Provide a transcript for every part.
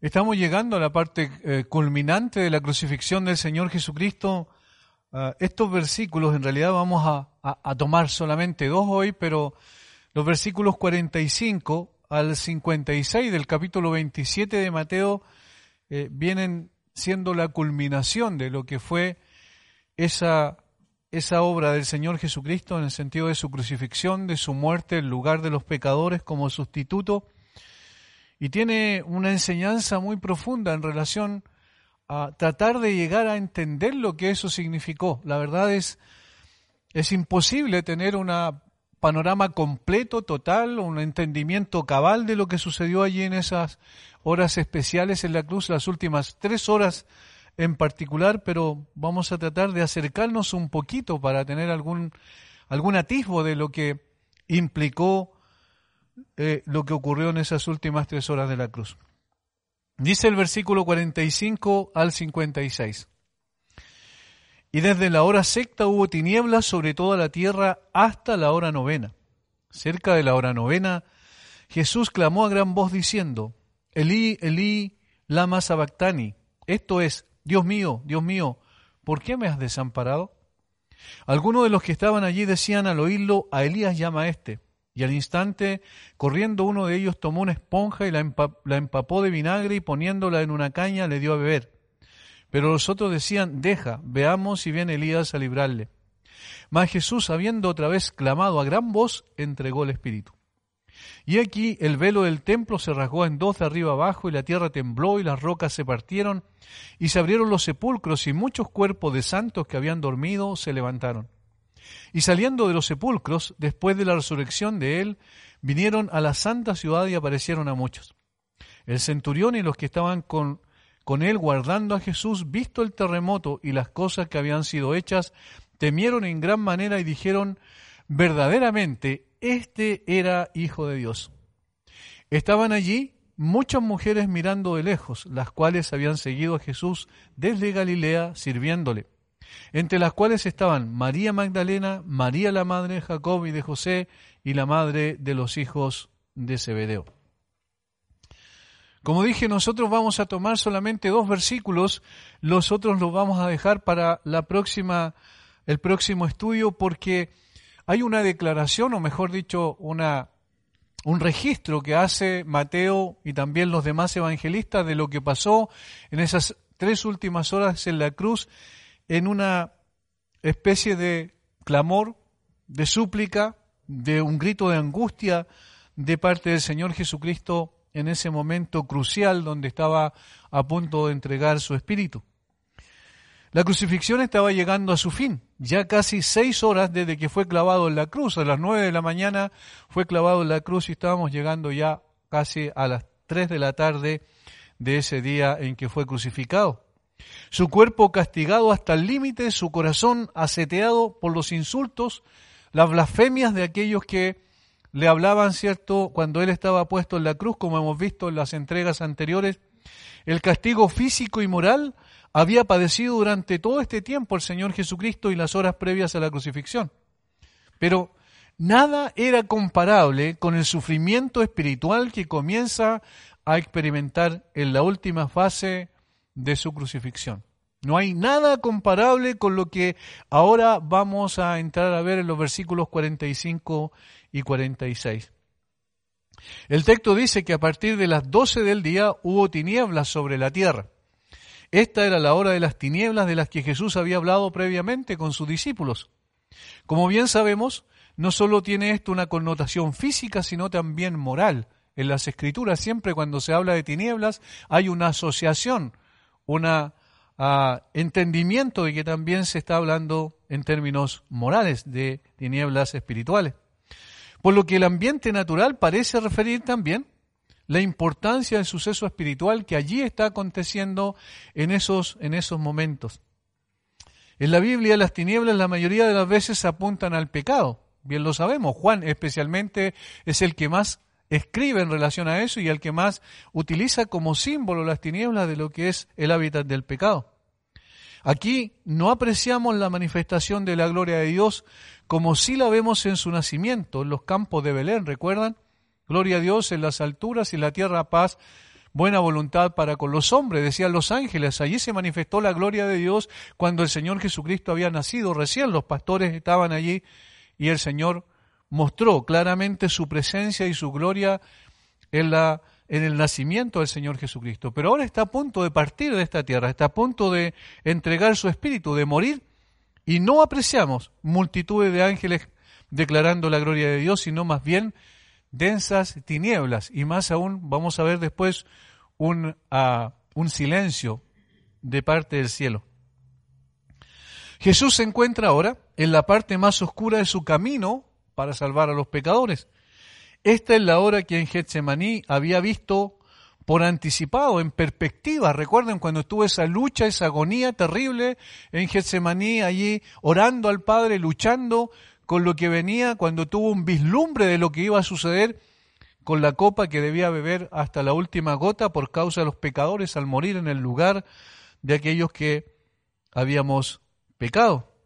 Estamos llegando a la parte eh, culminante de la crucifixión del Señor Jesucristo. Uh, estos versículos, en realidad vamos a, tomar solamente dos hoy, pero los versículos 45 al 56 del capítulo 27 de Mateo eh, vienen siendo la culminación de lo que fue esa, esa obra del Señor Jesucristo en el sentido de su crucifixión, de su muerte en lugar de los pecadores como sustituto y tiene una enseñanza muy profunda en relación a tratar de llegar a entender lo que eso significó. La verdad es, es imposible tener un panorama completo, total, un entendimiento cabal de lo que sucedió allí en esas horas especiales en la cruz, las últimas tres horas en particular, pero vamos a tratar de acercarnos un poquito para tener algún, algún atisbo de lo que implicó eh, lo que ocurrió en esas últimas tres horas de la cruz. Dice el versículo 45 al 56. Y desde la hora sexta hubo tinieblas sobre toda la tierra hasta la hora novena. Cerca de la hora novena, Jesús clamó a gran voz diciendo, Elí, Elí, lama sabactani. Esto es, Dios mío, Dios mío, ¿por qué me has desamparado? Algunos de los que estaban allí decían al oírlo, a Elías llama a este. Y al instante, corriendo uno de ellos, tomó una esponja y la, empapó de vinagre y poniéndola en una caña le dio a beber. Pero los otros decían, deja, veamos si viene Elías a librarle. Mas Jesús, habiendo otra vez clamado a gran voz, entregó el Espíritu. Y aquí el velo del templo se rasgó en dos de arriba abajo, y la tierra tembló, y las rocas se partieron, y se abrieron los sepulcros, y muchos cuerpos de santos que habían dormido se levantaron. Y saliendo de los sepulcros, después de la resurrección de él, vinieron a la santa ciudad y aparecieron a muchos. El centurión y los que estaban con, él guardando a Jesús, visto el terremoto y las cosas que habían sido hechas, temieron en gran manera y dijeron, verdaderamente, este era Hijo de Dios. Estaban allí muchas mujeres mirando de lejos, las cuales habían seguido a Jesús desde Galilea sirviéndole entre las cuales estaban María Magdalena, María la madre de Jacob y de José, y la madre de los hijos de Zebedeo. Como dije, nosotros vamos a tomar solamente dos versículos, los otros los vamos a dejar para la próxima, el próximo estudio, porque hay una declaración, o mejor dicho, una, un registro que hace Mateo y también los demás evangelistas de lo que pasó en esas tres últimas horas en la cruz en una especie de clamor, de súplica, de un grito de angustia de parte del Señor Jesucristo en ese momento crucial donde estaba a punto de entregar su espíritu. La crucifixión estaba llegando a su fin, ya casi seis horas desde que fue clavado en la cruz. A las nueve de la mañana fue clavado en la cruz y estábamos llegando ya casi a las tres de la tarde de ese día en que fue crucificado su cuerpo castigado hasta el límite, su corazón aseteado por los insultos, las blasfemias de aquellos que le hablaban, ¿cierto?, cuando él estaba puesto en la cruz, como hemos visto en las entregas anteriores. El castigo físico y moral había padecido durante todo este tiempo el Señor Jesucristo y las horas previas a la crucifixión. Pero nada era comparable con el sufrimiento espiritual que comienza a experimentar en la última fase de su crucifixión. No hay nada comparable con lo que ahora vamos a entrar a ver en los versículos 45 y 46. El texto dice que a partir de las 12 del día hubo tinieblas sobre la tierra. Esta era la hora de las tinieblas de las que Jesús había hablado previamente con sus discípulos. Como bien sabemos, no solo tiene esto una connotación física, sino también moral. En las escrituras, siempre cuando se habla de tinieblas, hay una asociación una ah, entendimiento de que también se está hablando en términos morales de tinieblas espirituales. Por lo que el ambiente natural parece referir también la importancia del suceso espiritual que allí está aconteciendo en esos, en esos momentos. En la Biblia las tinieblas la mayoría de las veces apuntan al pecado. Bien lo sabemos. Juan especialmente es el que más escribe en relación a eso y el que más utiliza como símbolo las tinieblas de lo que es el hábitat del pecado. Aquí no apreciamos la manifestación de la gloria de Dios como si la vemos en su nacimiento, en los campos de Belén, ¿recuerdan? Gloria a Dios en las alturas y la tierra paz, buena voluntad para con los hombres, decían los ángeles. Allí se manifestó la gloria de Dios cuando el Señor Jesucristo había nacido recién. Los pastores estaban allí y el Señor mostró claramente su presencia y su gloria en, la, en el nacimiento del Señor Jesucristo. Pero ahora está a punto de partir de esta tierra, está a punto de entregar su espíritu, de morir, y no apreciamos multitudes de ángeles declarando la gloria de Dios, sino más bien densas tinieblas, y más aún vamos a ver después un, ah, un silencio de parte del cielo. Jesús se encuentra ahora en la parte más oscura de su camino para salvar a los pecadores. Esta es la hora que en Getsemaní había visto por anticipado, en perspectiva. Recuerden cuando estuvo esa lucha, esa agonía terrible en Getsemaní, allí orando al Padre, luchando con lo que venía, cuando tuvo un vislumbre de lo que iba a suceder con la copa que debía beber hasta la última gota por causa de los pecadores al morir en el lugar de aquellos que habíamos pecado.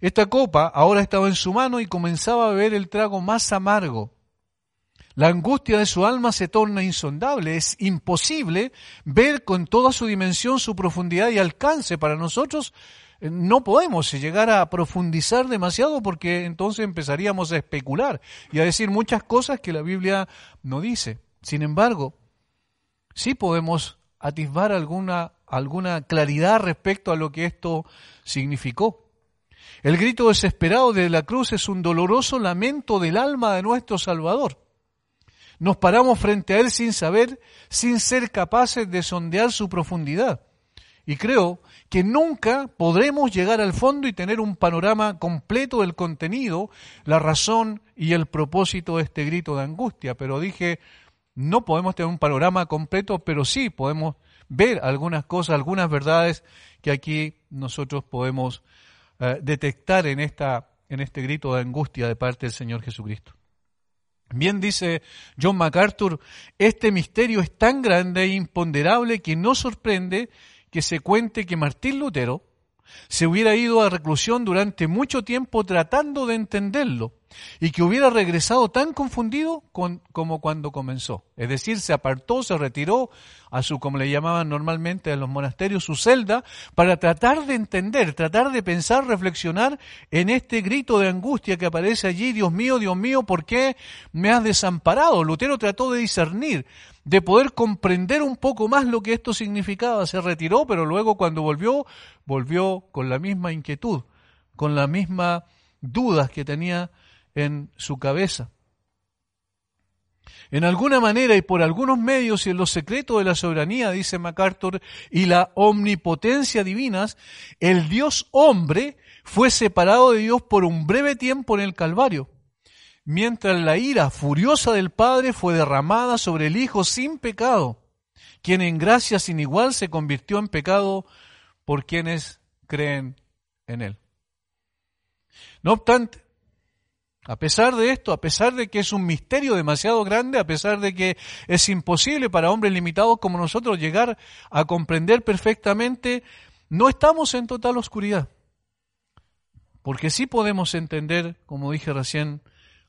Esta copa ahora estaba en su mano y comenzaba a beber el trago más amargo. La angustia de su alma se torna insondable. Es imposible ver con toda su dimensión, su profundidad y alcance. Para nosotros eh, no podemos llegar a profundizar demasiado porque entonces empezaríamos a especular y a decir muchas cosas que la Biblia no dice. Sin embargo, sí podemos atisbar alguna, alguna claridad respecto a lo que esto significó. El grito desesperado de la cruz es un doloroso lamento del alma de nuestro Salvador. Nos paramos frente a Él sin saber, sin ser capaces de sondear su profundidad. Y creo que nunca podremos llegar al fondo y tener un panorama completo del contenido, la razón y el propósito de este grito de angustia. Pero dije, no podemos tener un panorama completo, pero sí podemos ver algunas cosas, algunas verdades que aquí nosotros podemos eh, detectar en, esta, en este grito de angustia de parte del Señor Jesucristo. Bien dice John MacArthur, este misterio es tan grande e imponderable que no sorprende que se cuente que Martín Lutero se hubiera ido a reclusión durante mucho tiempo tratando de entenderlo y que hubiera regresado tan confundido como cuando comenzó. Es decir, se apartó, se retiró a su, como le llamaban normalmente en los monasterios, su celda, para tratar de entender, tratar de pensar, reflexionar en este grito de angustia que aparece allí, Dios mío, Dios mío, ¿por qué me has desamparado? Lutero trató de discernir, de poder comprender un poco más lo que esto significaba. Se retiró, pero luego cuando volvió, volvió con la misma inquietud, con las mismas dudas que tenía en su cabeza. En alguna manera y por algunos medios y en los secretos de la soberanía, dice MacArthur, y la omnipotencia divinas, el Dios hombre fue separado de Dios por un breve tiempo en el Calvario, mientras la ira furiosa del Padre fue derramada sobre el Hijo sin pecado, quien en gracia sin igual se convirtió en pecado por quienes creen en él. No obstante, a pesar de esto, a pesar de que es un misterio demasiado grande, a pesar de que es imposible para hombres limitados como nosotros llegar a comprender perfectamente, no estamos en total oscuridad. Porque sí podemos entender, como dije recién,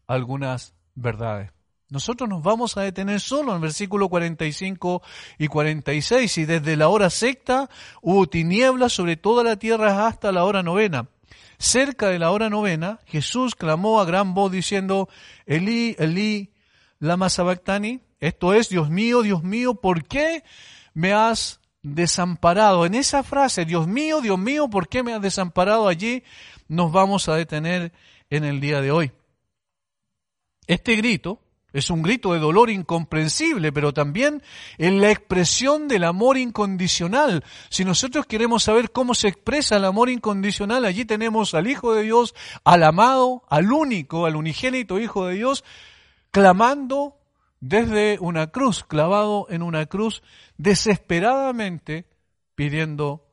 algunas verdades. Nosotros nos vamos a detener solo en versículo 45 y 46, y desde la hora sexta hubo tinieblas sobre toda la tierra hasta la hora novena. Cerca de la hora novena, Jesús clamó a gran voz diciendo, Elí, Elí, lama sabactani, esto es, Dios mío, Dios mío, ¿por qué me has desamparado? En esa frase, Dios mío, Dios mío, ¿por qué me has desamparado allí? Nos vamos a detener en el día de hoy. Este grito Es un grito de dolor incomprensible, pero también en la expresión del amor incondicional. Si nosotros queremos saber cómo se expresa el amor incondicional, allí tenemos al Hijo de Dios, al amado, al único, al unigénito Hijo de Dios, clamando desde una cruz, clavado en una cruz, desesperadamente pidiendo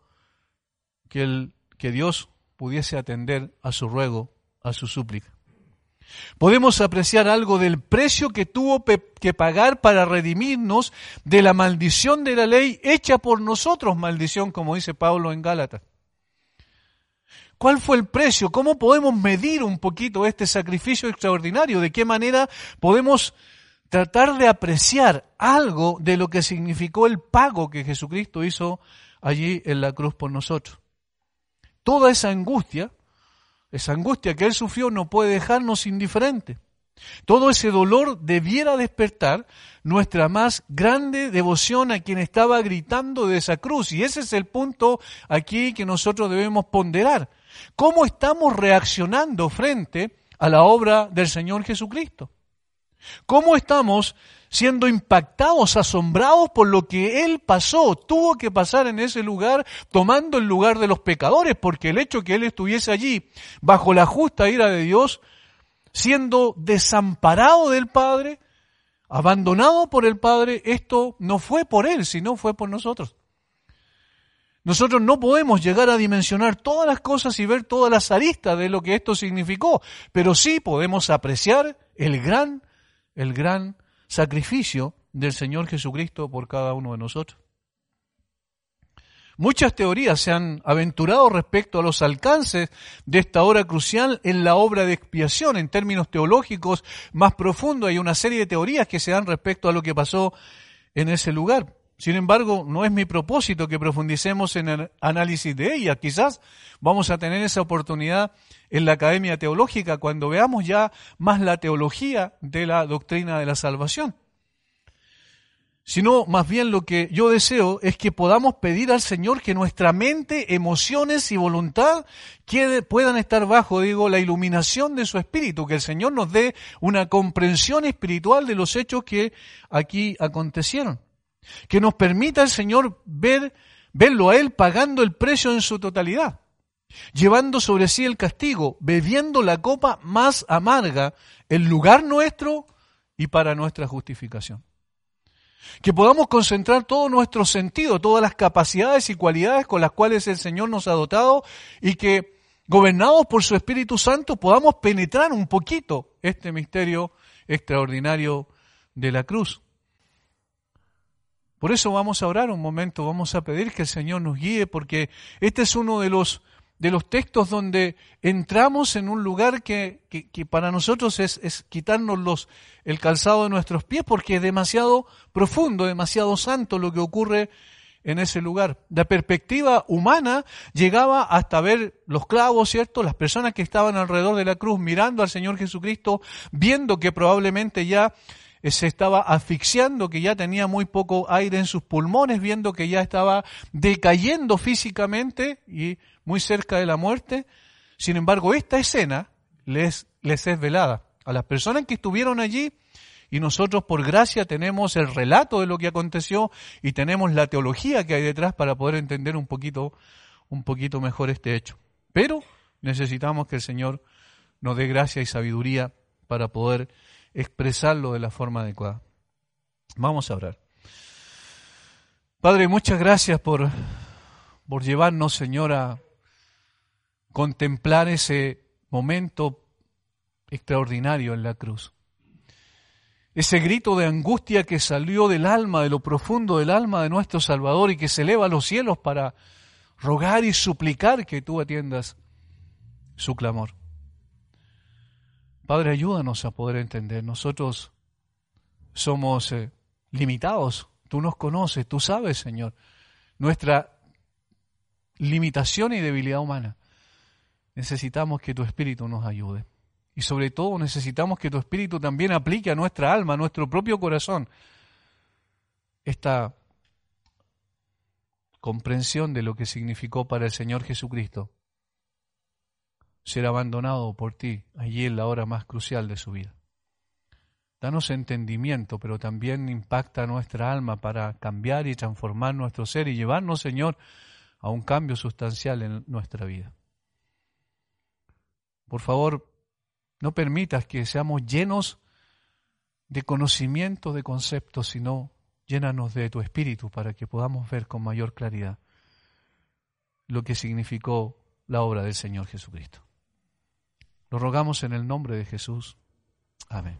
que, el, que Dios pudiese atender a su ruego, a su súplica. Podemos apreciar algo del precio que tuvo que pagar para redimirnos de la maldición de la ley hecha por nosotros, maldición, como dice Pablo en Gálatas. ¿Cuál fue el precio? ¿Cómo podemos medir un poquito este sacrificio extraordinario? ¿De qué manera podemos tratar de apreciar algo de lo que significó el pago que Jesucristo hizo allí en la cruz por nosotros? Toda esa angustia esa angustia que Él sufrió no puede dejarnos indiferentes. Todo ese dolor debiera despertar nuestra más grande devoción a quien estaba gritando de esa cruz. Y ese es el punto aquí que nosotros debemos ponderar. ¿Cómo estamos reaccionando frente a la obra del Señor Jesucristo? ¿Cómo estamos siendo impactados, asombrados por lo que Él pasó, tuvo que pasar en ese lugar, tomando el lugar de los pecadores, porque el hecho que Él estuviese allí, bajo la justa ira de Dios, siendo desamparado del Padre, abandonado por el Padre, esto no fue por Él, sino fue por nosotros. Nosotros no podemos llegar a dimensionar todas las cosas y ver todas las aristas de lo que esto significó, pero sí podemos apreciar el gran, el gran sacrificio del Señor Jesucristo por cada uno de nosotros. Muchas teorías se han aventurado respecto a los alcances de esta hora crucial en la obra de expiación. En términos teológicos más profundos hay una serie de teorías que se dan respecto a lo que pasó en ese lugar. Sin embargo, no es mi propósito que profundicemos en el análisis de ella. Quizás vamos a tener esa oportunidad en la Academia Teológica cuando veamos ya más la teología de la doctrina de la salvación. Sino más bien lo que yo deseo es que podamos pedir al Señor que nuestra mente, emociones y voluntad puedan estar bajo, digo, la iluminación de su Espíritu, que el Señor nos dé una comprensión espiritual de los hechos que aquí acontecieron. Que nos permita el Señor ver, verlo a Él pagando el precio en su totalidad llevando sobre sí el castigo, bebiendo la copa más amarga en lugar nuestro y para nuestra justificación. Que podamos concentrar todo nuestro sentido, todas las capacidades y cualidades con las cuales el Señor nos ha dotado y que, gobernados por su Espíritu Santo, podamos penetrar un poquito este misterio extraordinario de la cruz. Por eso vamos a orar un momento, vamos a pedir que el Señor nos guíe, porque este es uno de los de los textos donde entramos en un lugar que, que, para nosotros es, es quitarnos los, el calzado de nuestros pies porque es demasiado profundo, demasiado santo lo que ocurre en ese lugar. La perspectiva humana llegaba hasta ver los clavos, ¿cierto? Las personas que estaban alrededor de la cruz mirando al Señor Jesucristo, viendo que probablemente ya se estaba asfixiando, que ya tenía muy poco aire en sus pulmones, viendo que ya estaba decayendo físicamente y muy cerca de la muerte. Sin embargo, esta escena les, les es velada a las personas que estuvieron allí y nosotros por gracia tenemos el relato de lo que aconteció y tenemos la teología que hay detrás para poder entender un poquito, un poquito mejor este hecho. Pero necesitamos que el Señor nos dé gracia y sabiduría para poder expresarlo de la forma adecuada. Vamos a hablar. Padre, muchas gracias por, por llevarnos, Señor, a contemplar ese momento extraordinario en la cruz. Ese grito de angustia que salió del alma, de lo profundo del alma de nuestro Salvador y que se eleva a los cielos para rogar y suplicar que tú atiendas su clamor. Padre, ayúdanos a poder entender. Nosotros somos eh, limitados. Tú nos conoces, tú sabes, Señor, nuestra limitación y debilidad humana. Necesitamos que tu Espíritu nos ayude. Y sobre todo necesitamos que tu Espíritu también aplique a nuestra alma, a nuestro propio corazón, esta comprensión de lo que significó para el Señor Jesucristo ser abandonado por ti allí en la hora más crucial de su vida. danos entendimiento, pero también impacta nuestra alma para cambiar y transformar nuestro ser y llevarnos, Señor, a un cambio sustancial en nuestra vida. Por favor, no permitas que seamos llenos de conocimiento de conceptos, sino llénanos de tu espíritu para que podamos ver con mayor claridad lo que significó la obra del Señor Jesucristo. Lo rogamos en el nombre de Jesús. Amén.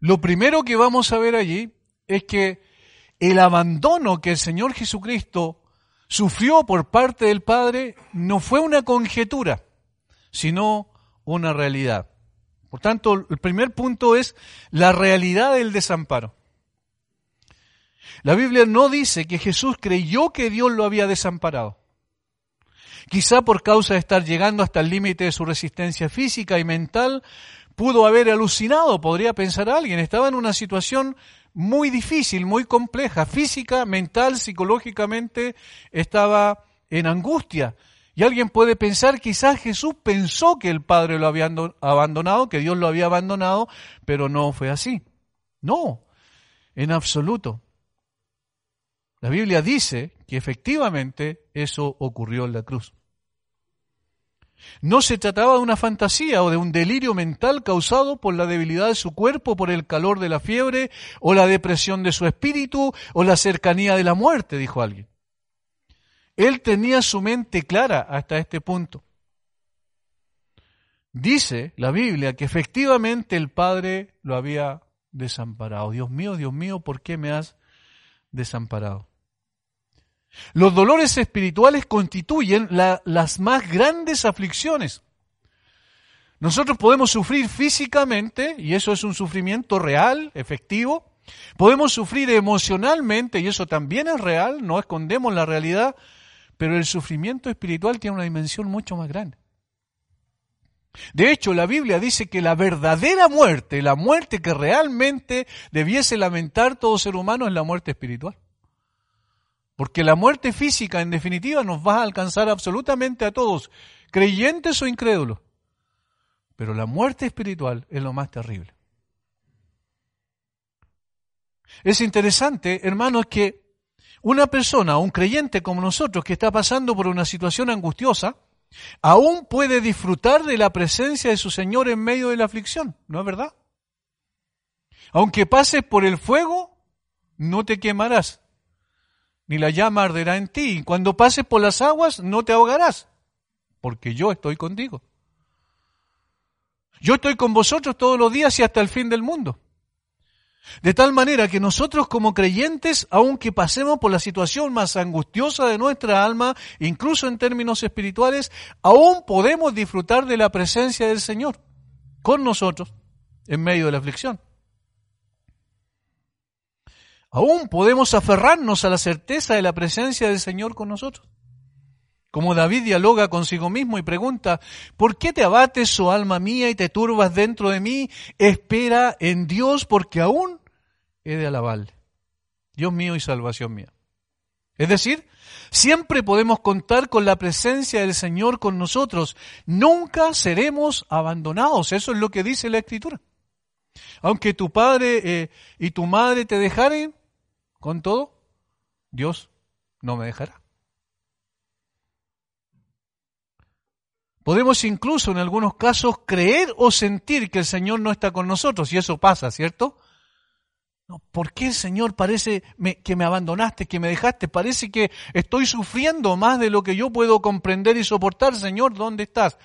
Lo primero que vamos a ver allí es que el abandono que el Señor Jesucristo sufrió por parte del Padre no fue una conjetura, sino una realidad. Por tanto, el primer punto es la realidad del desamparo. La Biblia no dice que Jesús creyó que Dios lo había desamparado. Quizá por causa de estar llegando hasta el límite de su resistencia física y mental, pudo haber alucinado, podría pensar alguien. Estaba en una situación muy difícil, muy compleja, física, mental, psicológicamente, estaba en angustia. Y alguien puede pensar, quizás Jesús pensó que el Padre lo había abandonado, que Dios lo había abandonado, pero no fue así. No, en absoluto. La Biblia dice que efectivamente eso ocurrió en la cruz. No se trataba de una fantasía o de un delirio mental causado por la debilidad de su cuerpo, por el calor de la fiebre, o la depresión de su espíritu, o la cercanía de la muerte, dijo alguien. Él tenía su mente clara hasta este punto. Dice la Biblia que efectivamente el Padre lo había desamparado. Dios mío, Dios mío, ¿por qué me has desamparado? Los dolores espirituales constituyen las más grandes aflicciones. Nosotros podemos sufrir físicamente, y eso es un sufrimiento real, efectivo. Podemos sufrir emocionalmente, y eso también es real, no escondemos la realidad, pero el sufrimiento espiritual tiene una dimensión mucho más grande. De hecho, la Biblia dice que la verdadera muerte, la muerte que realmente debiese lamentar todo ser humano es la muerte espiritual. Porque la muerte física, en definitiva, nos va a alcanzar absolutamente a todos, creyentes o incrédulos. Pero la muerte espiritual es lo más terrible. Es interesante, hermanos, que una persona, un creyente como nosotros, que está pasando por una situación angustiosa, aún puede disfrutar de la presencia de su Señor en medio de la aflicción, ¿no es verdad? Aunque pases por el fuego, no te quemarás ni la llama arderá en ti. Cuando pases por las aguas, no te ahogarás, porque yo estoy contigo. Yo estoy con vosotros todos los días y hasta el fin del mundo. De tal manera que nosotros como creyentes, aunque pasemos por la situación más angustiosa de nuestra alma, incluso en términos espirituales, aún podemos disfrutar de la presencia del Señor con nosotros en medio de la aflicción. Aún podemos aferrarnos a la certeza de la presencia del Señor con nosotros. Como David dialoga consigo mismo y pregunta, ¿por qué te abates, oh alma mía, y te turbas dentro de mí? Espera en Dios, porque aún he de alabarle. Dios mío y salvación mía. Es decir, siempre podemos contar con la presencia del Señor con nosotros. Nunca seremos abandonados. Eso es lo que dice la Escritura. Aunque tu padre eh, y tu madre te dejaren, con todo, Dios no me dejará. Podemos incluso en algunos casos creer o sentir que el Señor no está con nosotros, y eso pasa, ¿cierto? ¿Por qué, Señor, parece que me abandonaste, que me dejaste? Parece que estoy sufriendo más de lo que yo puedo comprender y soportar. Señor, ¿dónde estás?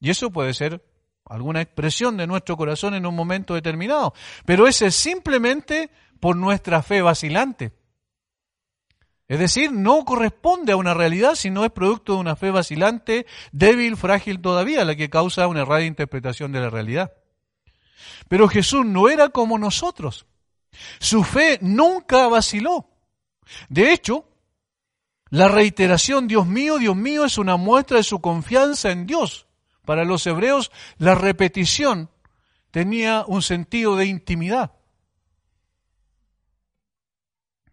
Y eso puede ser alguna expresión de nuestro corazón en un momento determinado. Pero ese es simplemente por nuestra fe vacilante. Es decir, no corresponde a una realidad, sino es producto de una fe vacilante, débil, frágil todavía, la que causa una errada interpretación de la realidad. Pero Jesús no era como nosotros. Su fe nunca vaciló. De hecho, la reiteración, Dios mío, Dios mío, es una muestra de su confianza en Dios. Para los hebreos, la repetición tenía un sentido de intimidad.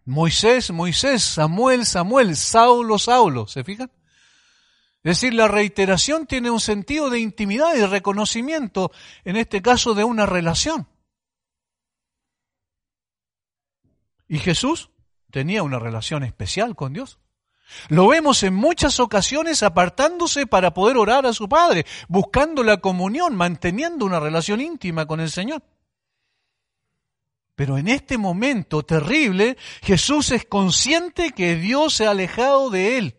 Moisés, Moisés, Samuel, Samuel, Saulo, Saulo. ¿Se fijan? Es decir, la reiteración tiene un sentido de intimidad y reconocimiento, en este caso de una relación. Y Jesús tenía una relación especial con Dios. Lo vemos en muchas ocasiones apartándose para poder orar a su Padre, buscando la comunión, manteniendo una relación íntima con el Señor. Pero en este momento terrible, Jesús es consciente que Dios se ha alejado de él.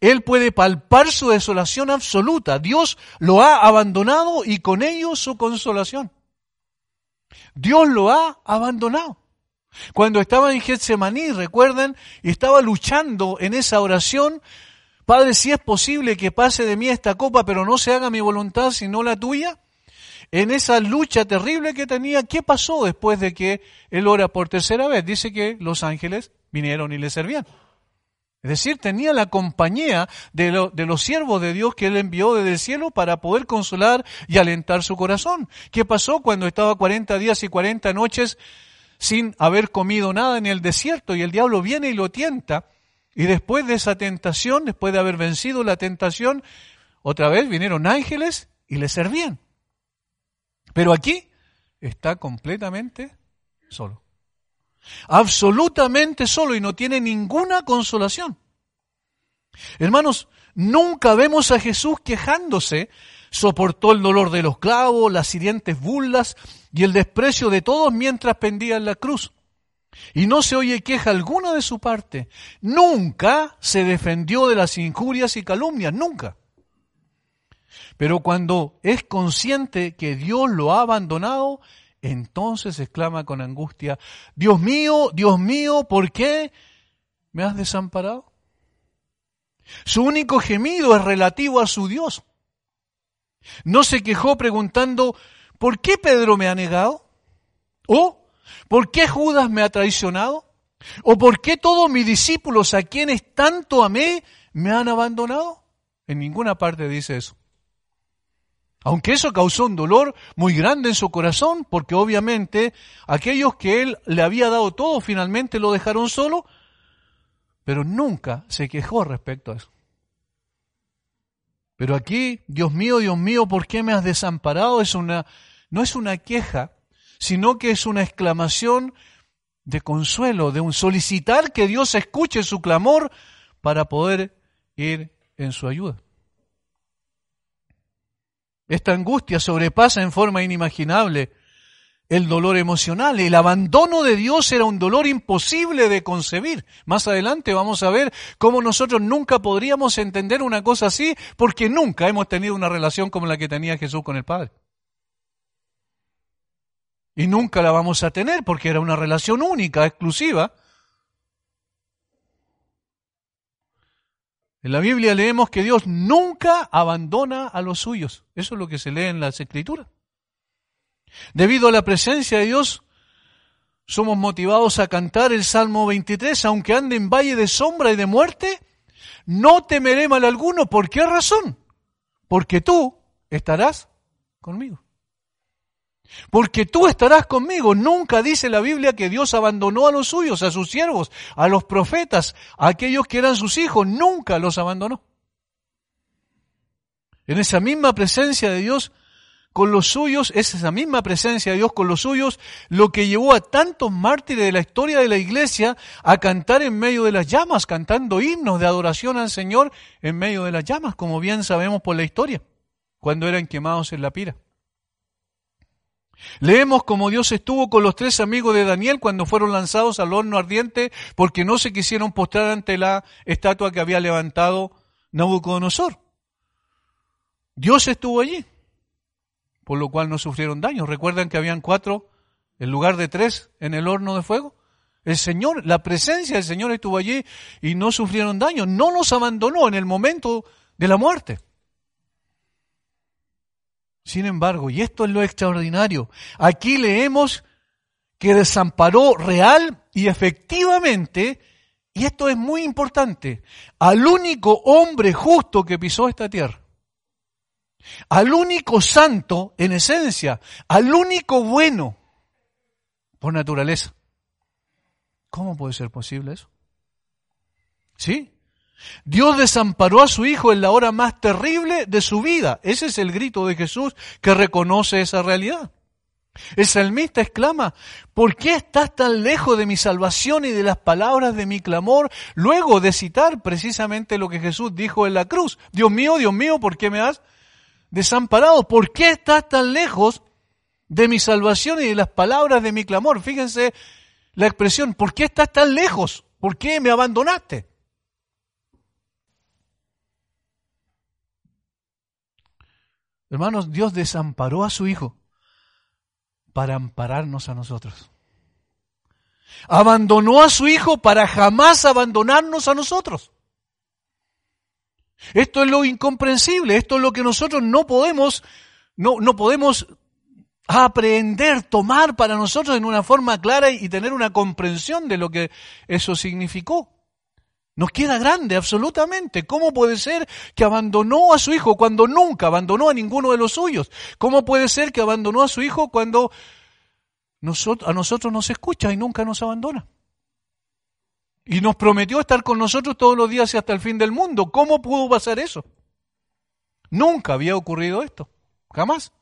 Él puede palpar su desolación absoluta. Dios lo ha abandonado y con ello su consolación. Dios lo ha abandonado. Cuando estaba en Getsemaní, recuerdan, y estaba luchando en esa oración, Padre, si es posible que pase de mí esta copa, pero no se haga mi voluntad sino la tuya. En esa lucha terrible que tenía, ¿qué pasó después de que él ora por tercera vez? Dice que los ángeles vinieron y le servían. Es decir, tenía la compañía de, los siervos de Dios que Él envió desde el cielo para poder consolar y alentar su corazón. ¿Qué pasó cuando estaba 40 días y 40 noches sin haber comido nada en el desierto y el diablo viene y lo tienta. Y después de esa tentación, después de haber vencido la tentación, otra vez vinieron ángeles y le servían. Pero aquí está completamente solo. Absolutamente solo y no tiene ninguna consolación. Hermanos, nunca vemos a Jesús quejándose soportó el dolor de los clavos, las hirientes burlas y el desprecio de todos mientras pendía en la cruz. Y no se oye queja alguna de su parte. Nunca se defendió de las injurias y calumnias, nunca. Pero cuando es consciente que Dios lo ha abandonado, entonces exclama con angustia, Dios mío, Dios mío, ¿por qué me has desamparado? Su único gemido es relativo a su Dios. No se quejó preguntando, ¿por qué Pedro me ha negado? ¿O por qué Judas me ha traicionado? ¿O por qué todos mis discípulos a quienes tanto amé me han abandonado? En ninguna parte dice eso. Aunque eso causó un dolor muy grande en su corazón, porque obviamente aquellos que él le había dado todo finalmente lo dejaron solo, pero nunca se quejó respecto a eso. Pero aquí, Dios mío, Dios mío, ¿por qué me has desamparado? Es una, no es una queja, sino que es una exclamación de consuelo, de un solicitar que Dios escuche su clamor para poder ir en su ayuda. Esta angustia sobrepasa en forma inimaginable el dolor emocional. El abandono de Dios era un dolor imposible de concebir. Más adelante vamos a ver cómo nosotros nunca podríamos entender una cosa así porque nunca hemos tenido una relación como la que tenía Jesús con el Padre. Y nunca la vamos a tener porque era una relación única, exclusiva. En la Biblia leemos que Dios nunca abandona a los suyos. Eso es lo que se lee en las Escrituras. Debido a la presencia de Dios, somos motivados a cantar el Salmo 23, aunque ande en valle de sombra y de muerte, no temeré mal alguno. ¿Por qué razón? Porque tú estarás conmigo. Porque tú estarás conmigo. Nunca dice la Biblia que Dios abandonó a los suyos, a sus siervos, a los profetas, a aquellos que eran sus hijos. Nunca los abandonó. En esa misma presencia de Dios con los suyos, es esa misma presencia de Dios con los suyos, lo que llevó a tantos mártires de la historia de la iglesia a cantar en medio de las llamas, cantando himnos de adoración al Señor en medio de las llamas, como bien sabemos por la historia, cuando eran quemados en la pira. Leemos como Dios estuvo con los tres amigos de Daniel cuando fueron lanzados al horno ardiente porque no se quisieron postrar ante la estatua que había levantado Nabucodonosor. Dios estuvo allí por lo cual no sufrieron daño. ¿Recuerdan que habían cuatro en lugar de tres en el horno de fuego? El Señor, la presencia del Señor estuvo allí y no sufrieron daño. No los abandonó en el momento de la muerte. Sin embargo, y esto es lo extraordinario, aquí leemos que desamparó real y efectivamente, y esto es muy importante, al único hombre justo que pisó esta tierra al único santo en esencia, al único bueno por naturaleza. ¿Cómo puede ser posible eso? ¿Sí? Dios desamparó a su hijo en la hora más terrible de su vida. Ese es el grito de Jesús que reconoce esa realidad. El salmista exclama, ¿por qué estás tan lejos de mi salvación y de las palabras de mi clamor? Luego de citar precisamente lo que Jesús dijo en la cruz. Dios mío, Dios mío, ¿por qué me has desamparado? ¿Por qué estás tan lejos de mi salvación y de las palabras de mi clamor? Fíjense la expresión, ¿por qué estás tan lejos? ¿Por qué me abandonaste? Hermanos, Dios desamparó a su Hijo para ampararnos a nosotros. Abandonó a su Hijo para jamás abandonarnos a nosotros. Esto es lo incomprensible, esto es lo que nosotros no podemos, no, no podemos aprender, tomar para nosotros en una forma clara y tener una comprensión de lo que eso significó. Nos queda grande, absolutamente. ¿Cómo puede ser que abandonó a su hijo cuando nunca abandonó a ninguno de los suyos? ¿Cómo puede ser que abandonó a su hijo cuando a nosotros nos escucha y nunca nos abandona? Y nos prometió estar con nosotros todos los días y hasta el fin del mundo. ¿Cómo pudo pasar eso? Nunca había ocurrido esto. Jamás.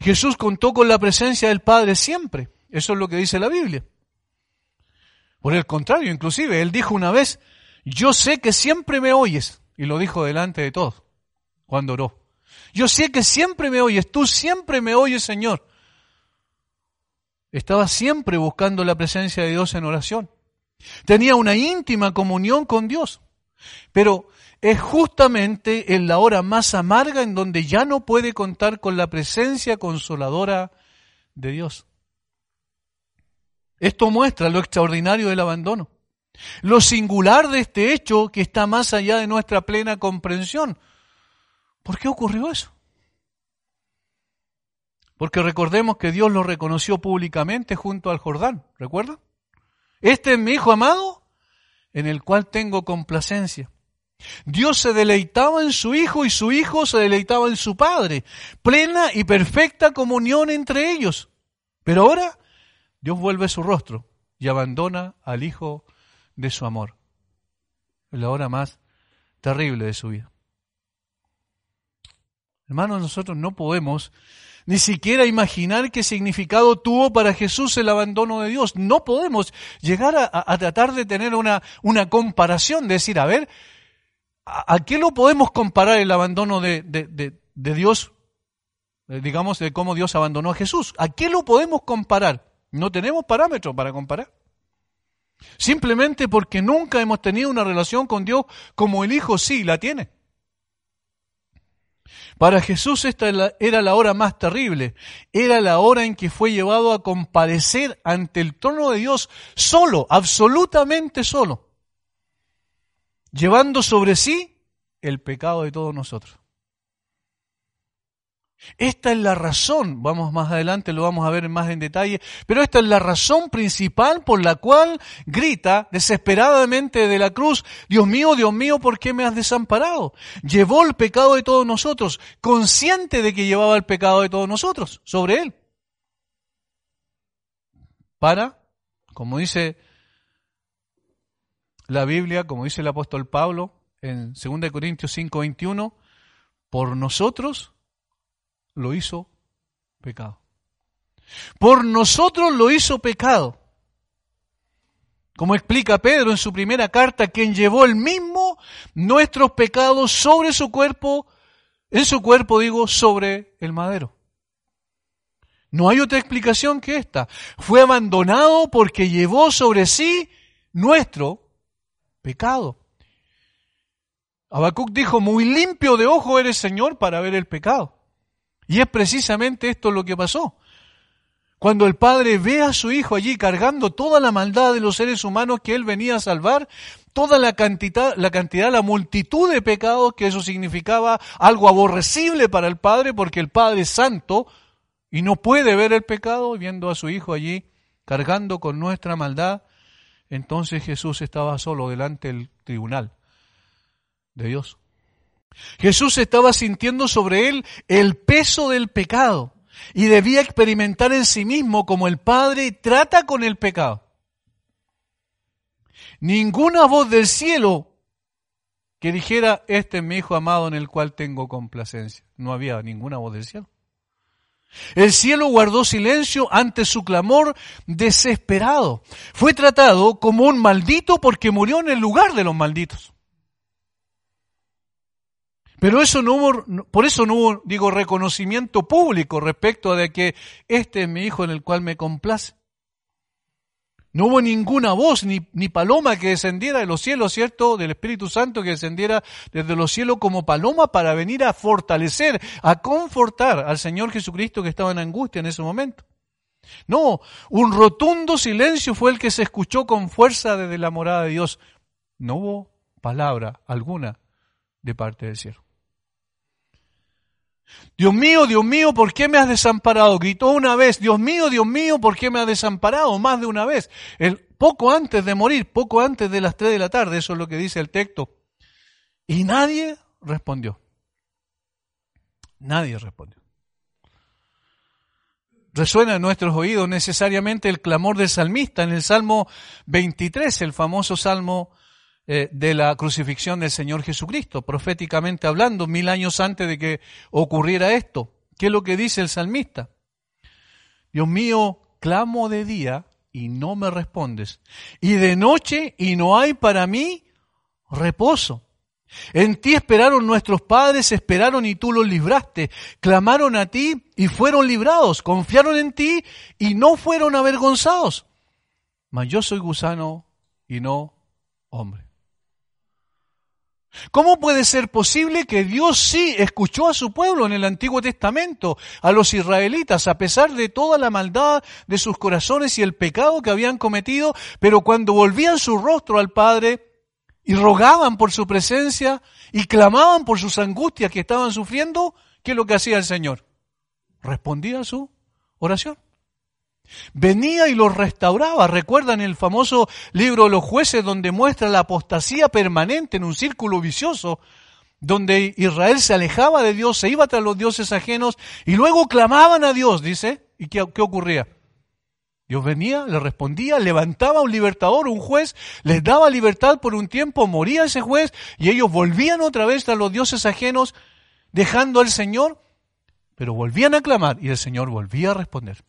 Jesús contó con la presencia del Padre siempre. Eso es lo que dice la Biblia. Por el contrario, inclusive, él dijo una vez, yo sé que siempre me oyes, y lo dijo delante de todos, cuando oró. Yo sé que siempre me oyes, tú siempre me oyes, Señor. Estaba siempre buscando la presencia de Dios en oración. Tenía una íntima comunión con Dios. Pero es justamente en la hora más amarga en donde ya no puede contar con la presencia consoladora de Dios. Esto muestra lo extraordinario del abandono, lo singular de este hecho que está más allá de nuestra plena comprensión. ¿Por qué ocurrió eso? Porque recordemos que Dios lo reconoció públicamente junto al Jordán, ¿recuerda? Este es mi Hijo amado en el cual tengo complacencia. Dios se deleitaba en su Hijo y su Hijo se deleitaba en su Padre. Plena y perfecta comunión entre ellos. Pero ahora Dios vuelve su rostro y abandona al hijo de su amor. En la hora más terrible de su vida. Hermanos, nosotros no podemos ni siquiera imaginar qué significado tuvo para Jesús el abandono de Dios. No podemos llegar a, tratar de tener una, una, comparación, de decir, a ver, ¿a, qué lo podemos comparar el abandono de, de Dios, eh, digamos, de cómo Dios abandonó a Jesús? ¿A qué lo podemos comparar? No tenemos parámetros para comparar. Simplemente porque nunca hemos tenido una relación con Dios como el Hijo sí la tiene. Para Jesús esta era la hora más terrible, era la hora en que fue llevado a comparecer ante el trono de Dios solo, absolutamente solo, llevando sobre sí el pecado de todos nosotros. Esta es la razón, vamos más adelante, lo vamos a ver más en detalle, pero esta es la razón principal por la cual grita desesperadamente de la cruz, Dios mío, Dios mío, ¿por qué me has desamparado? Llevó el pecado de todos nosotros, consciente de que llevaba el pecado de todos nosotros sobre él. Para, como dice la Biblia, como dice el apóstol Pablo en 2 Corintios 5:21, por nosotros lo hizo pecado. Por nosotros lo hizo pecado. Como explica Pedro en su primera carta, quien llevó el mismo nuestros pecados sobre su cuerpo, en su cuerpo digo, sobre el madero. No hay otra explicación que esta. Fue abandonado porque llevó sobre sí nuestro pecado. Habacuc dijo, muy limpio de ojo eres Señor para ver el pecado. Y es precisamente esto lo que pasó. Cuando el Padre ve a su Hijo allí cargando toda la maldad de los seres humanos que Él venía a salvar, toda la cantidad, la cantidad, la multitud de pecados que eso significaba algo aborrecible para el Padre, porque el Padre es santo y no puede ver el pecado, viendo a su Hijo allí cargando con nuestra maldad, entonces Jesús estaba solo delante del tribunal de Dios. Jesús estaba sintiendo sobre él el peso del pecado y debía experimentar en sí mismo como el Padre trata con el pecado. Ninguna voz del cielo que dijera, este es mi hijo amado en el cual tengo complacencia. No había ninguna voz del cielo. El cielo guardó silencio ante su clamor desesperado. Fue tratado como un maldito porque murió en el lugar de los malditos. Pero eso no hubo, por eso no hubo, digo, reconocimiento público respecto de que este es mi hijo en el cual me complace. No hubo ninguna voz ni, ni, paloma que descendiera de los cielos, ¿cierto? Del Espíritu Santo que descendiera desde los cielos como paloma para venir a fortalecer, a confortar al Señor Jesucristo que estaba en angustia en ese momento. No, un rotundo silencio fue el que se escuchó con fuerza desde la morada de Dios. No hubo palabra alguna de parte del cielo. Dios mío, Dios mío, ¿por qué me has desamparado? Gritó una vez, Dios mío, Dios mío, ¿por qué me has desamparado? Más de una vez. El, poco antes de morir, poco antes de las tres de la tarde, eso es lo que dice el texto. Y nadie respondió. Nadie respondió. Resuena en nuestros oídos necesariamente el clamor del salmista en el Salmo 23, el famoso Salmo eh, de la crucifixión del Señor Jesucristo, proféticamente hablando, mil años antes de que ocurriera esto. ¿Qué es lo que dice el salmista? Dios mío, clamo de día y no me respondes, y de noche y no hay para mí reposo. En ti esperaron nuestros padres, esperaron y tú los libraste. Clamaron a ti y fueron librados. Confiaron en ti y no fueron avergonzados. Mas yo soy gusano y no hombre. ¿Cómo puede ser posible que Dios sí escuchó a su pueblo en el Antiguo Testamento, a los israelitas, a pesar de toda la maldad de sus corazones y el pecado que habían cometido, pero cuando volvían su rostro al Padre y rogaban por su presencia y clamaban por sus angustias que estaban sufriendo, ¿qué es lo que hacía el Señor? Respondía a su oración. Venía y los restauraba. Recuerdan el famoso libro los jueces donde muestra la apostasía permanente en un círculo vicioso, donde Israel se alejaba de Dios, se iba tras los dioses ajenos y luego clamaban a Dios, dice. ¿Y qué, qué ocurría? Dios venía, le respondía, levantaba un libertador, un juez, les daba libertad por un tiempo, moría ese juez y ellos volvían otra vez a los dioses ajenos, dejando al Señor, pero volvían a clamar y el Señor volvía a responder.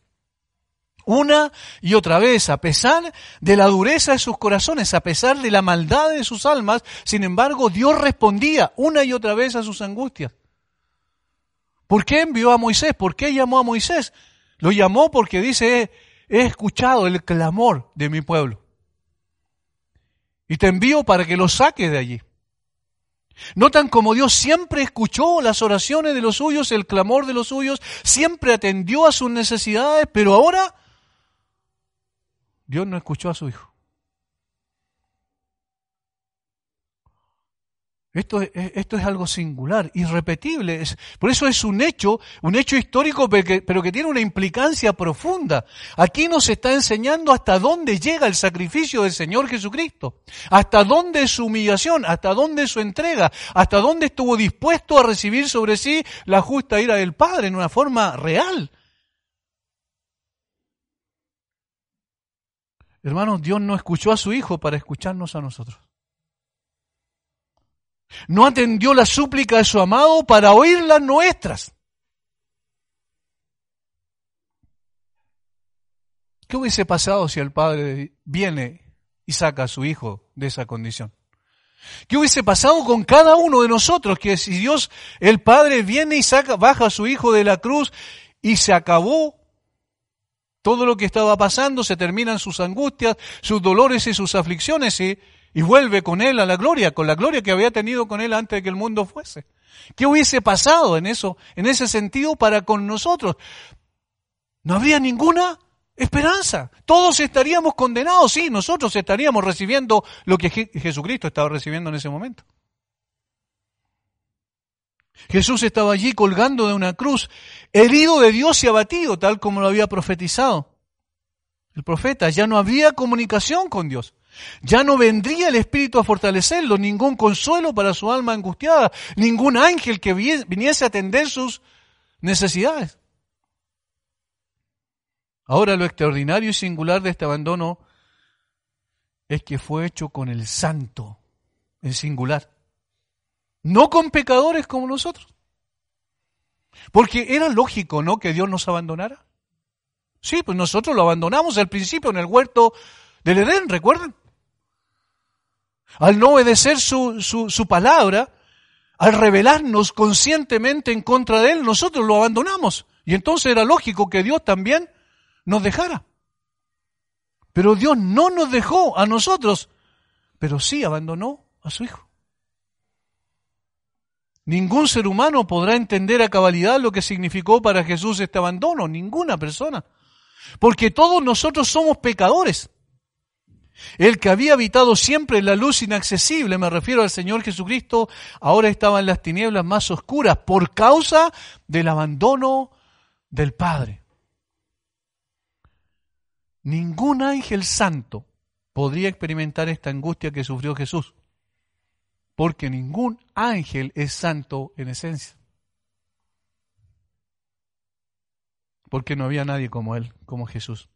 Una y otra vez, a pesar de la dureza de sus corazones, a pesar de la maldad de sus almas, sin embargo, Dios respondía una y otra vez a sus angustias. ¿Por qué envió a Moisés? ¿Por qué llamó a Moisés? Lo llamó porque dice, he escuchado el clamor de mi pueblo. Y te envío para que lo saques de allí. Notan como Dios siempre escuchó las oraciones de los suyos, el clamor de los suyos, siempre atendió a sus necesidades, pero ahora Dios no escuchó a su hijo. Esto, esto, es algo singular, irrepetible. Es, por eso es un hecho, un hecho histórico, pero que, pero que tiene una implicancia profunda. Aquí nos está enseñando hasta dónde llega el sacrificio del Señor Jesucristo, hasta dónde es su humillación, hasta dónde es su entrega, hasta dónde estuvo dispuesto a recibir sobre sí la justa ira del Padre en una forma real. Hermanos, Dios no escuchó a su Hijo para escucharnos a nosotros. No atendió la súplica de su amado para oír las nuestras. ¿Qué hubiese pasado si el Padre viene y saca a su Hijo de esa condición? ¿Qué hubiese pasado con cada uno de nosotros? Que si Dios, el Padre, viene y saca, baja a su Hijo de la cruz y se acabó todo lo que estaba pasando, se terminan sus angustias, sus dolores y sus aflicciones y, y vuelve con él a la gloria, con la gloria que había tenido con él antes de que el mundo fuese. ¿Qué hubiese pasado en eso, en ese sentido para con nosotros? No habría ninguna esperanza. Todos estaríamos condenados, sí, nosotros estaríamos recibiendo lo que Jesucristo estaba recibiendo en ese momento. Jesús estaba allí colgando de una cruz, herido de Dios y abatido, tal como lo había profetizado. El profeta, ya no había comunicación con Dios. Ya no vendría el Espíritu a fortalecerlo, ningún consuelo para su alma angustiada, ningún ángel que viniese a atender sus necesidades. Ahora lo extraordinario y singular de este abandono es que fue hecho con el santo, en singular. No con pecadores como nosotros. Porque era lógico, ¿no? Que Dios nos abandonara. Sí, pues nosotros lo abandonamos al principio en el huerto del Edén, ¿recuerdan? Al no obedecer su, su, su palabra, al rebelarnos conscientemente en contra de Él, nosotros lo abandonamos. Y entonces era lógico que Dios también nos dejara. Pero Dios no nos dejó a nosotros, pero sí abandonó a su Hijo. Ningún ser humano podrá entender a cabalidad lo que significó para Jesús este abandono, ninguna persona. Porque todos nosotros somos pecadores. El que había habitado siempre en la luz inaccesible, me refiero al Señor Jesucristo, ahora estaba en las tinieblas más oscuras por causa del abandono del Padre. Ningún ángel santo podría experimentar esta angustia que sufrió Jesús, porque ningún ángel es santo en esencia. Porque no había nadie como él, como Jesús.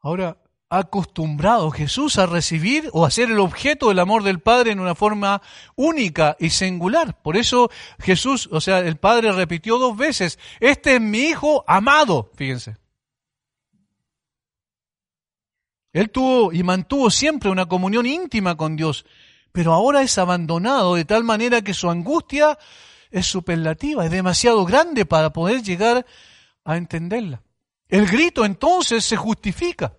Ahora, acostumbrado Jesús a recibir o a ser el objeto del amor del Padre en una forma única y singular. Por eso Jesús, o sea, el Padre repitió dos veces, este es mi Hijo amado, fíjense. Él tuvo y mantuvo siempre una comunión íntima con Dios, pero ahora es abandonado de tal manera que su angustia es superlativa, es demasiado grande para poder llegar a entenderla. El grito entonces se justifica,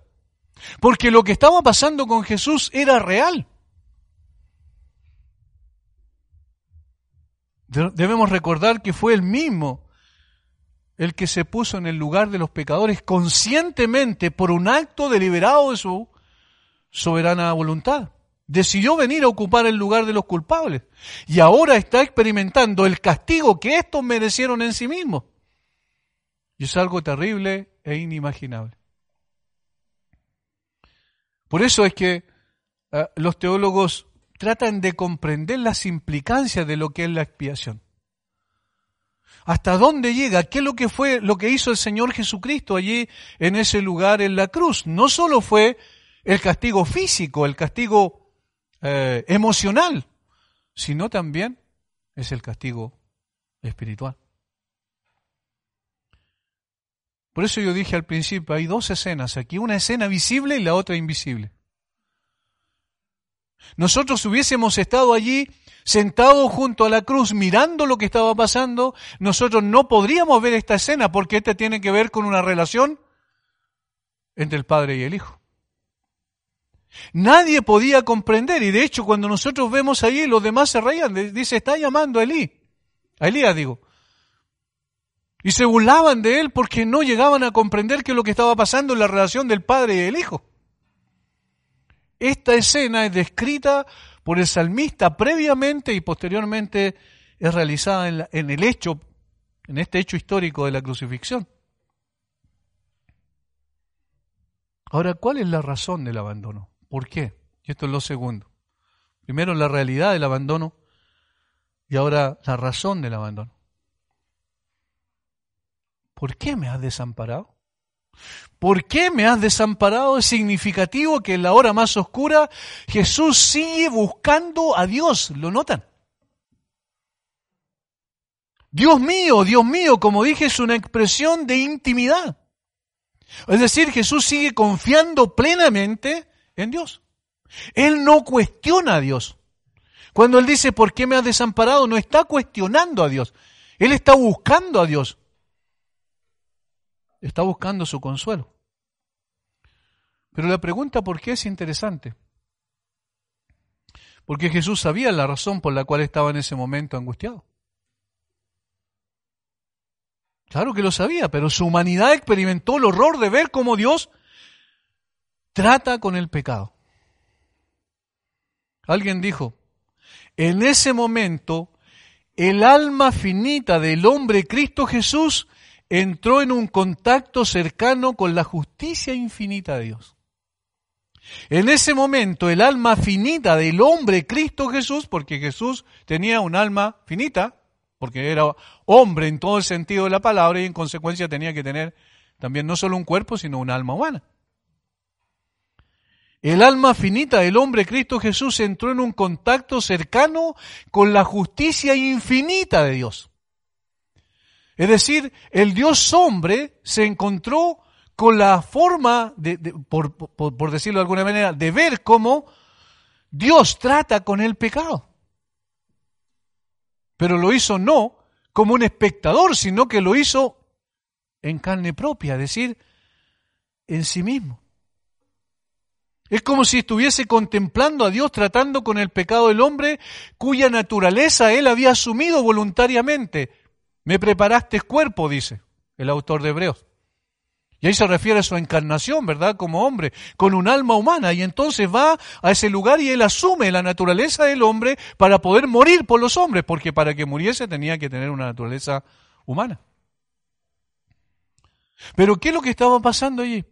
porque lo que estaba pasando con Jesús era real. Debemos recordar que fue el mismo el que se puso en el lugar de los pecadores conscientemente por un acto deliberado de su soberana voluntad. Decidió venir a ocupar el lugar de los culpables y ahora está experimentando el castigo que estos merecieron en sí mismos. Y es algo terrible e inimaginable. Por eso es que eh, los teólogos tratan de comprender las implicancias de lo que es la expiación. ¿Hasta dónde llega? ¿Qué es lo que fue lo que hizo el Señor Jesucristo allí en ese lugar en la cruz? No solo fue el castigo físico, el castigo eh, emocional, sino también es el castigo espiritual. Por eso yo dije al principio, hay dos escenas aquí, una escena visible y la otra invisible. Nosotros hubiésemos estado allí sentados junto a la cruz mirando lo que estaba pasando, nosotros no podríamos ver esta escena porque esta tiene que ver con una relación entre el Padre y el Hijo. Nadie podía comprender y de hecho cuando nosotros vemos allí los demás se reían, dice, está llamando a Elí, a Elías digo, y se burlaban de él porque no llegaban a comprender qué es lo que estaba pasando en la relación del padre y el hijo. Esta escena es descrita por el salmista previamente y posteriormente es realizada en, el hecho, en este hecho histórico de la crucifixión. Ahora, ¿cuál es la razón del abandono? ¿Por qué? Y esto es lo segundo. Primero la realidad del abandono y ahora la razón del abandono. ¿por qué me has desamparado? ¿Por qué me has desamparado? Es significativo que en la hora más oscura Jesús sigue buscando a Dios. ¿Lo notan? Dios mío, Dios mío, como dije, es una expresión de intimidad. Es decir, Jesús sigue confiando plenamente en Dios. Él no cuestiona a Dios. Cuando Él dice, ¿por qué me has desamparado? No está cuestionando a Dios. Él está buscando a Dios está buscando su consuelo. Pero la pregunta por qué es interesante. Porque Jesús sabía la razón por la cual estaba en ese momento angustiado. Claro que lo sabía, pero su humanidad experimentó el horror de ver cómo Dios trata con el pecado. Alguien dijo, en ese momento el alma finita del hombre Cristo Jesús entró en un contacto cercano con la justicia infinita de Dios. En ese momento el alma finita del hombre Cristo Jesús, porque Jesús tenía un alma finita, porque era hombre en todo el sentido de la palabra y en consecuencia tenía que tener también no solo un cuerpo, sino un alma humana. El alma finita del hombre Cristo Jesús entró en un contacto cercano con la justicia infinita de Dios. Es decir, el Dios hombre se encontró con la forma, de, por, por decirlo de alguna manera, de ver cómo Dios trata con el pecado. Pero lo hizo no como un espectador, sino que lo hizo en carne propia, es decir, en sí mismo. Es como si estuviese contemplando a Dios tratando con el pecado del hombre cuya naturaleza él había asumido voluntariamente. Me preparaste cuerpo, dice el autor de Hebreos. Y ahí se refiere a su encarnación, ¿verdad? Como hombre, con un alma humana. Y entonces va a ese lugar y él asume la naturaleza del hombre para poder morir por los hombres, porque para que muriese tenía que tener una naturaleza humana. Pero ¿qué es lo que estaba pasando allí?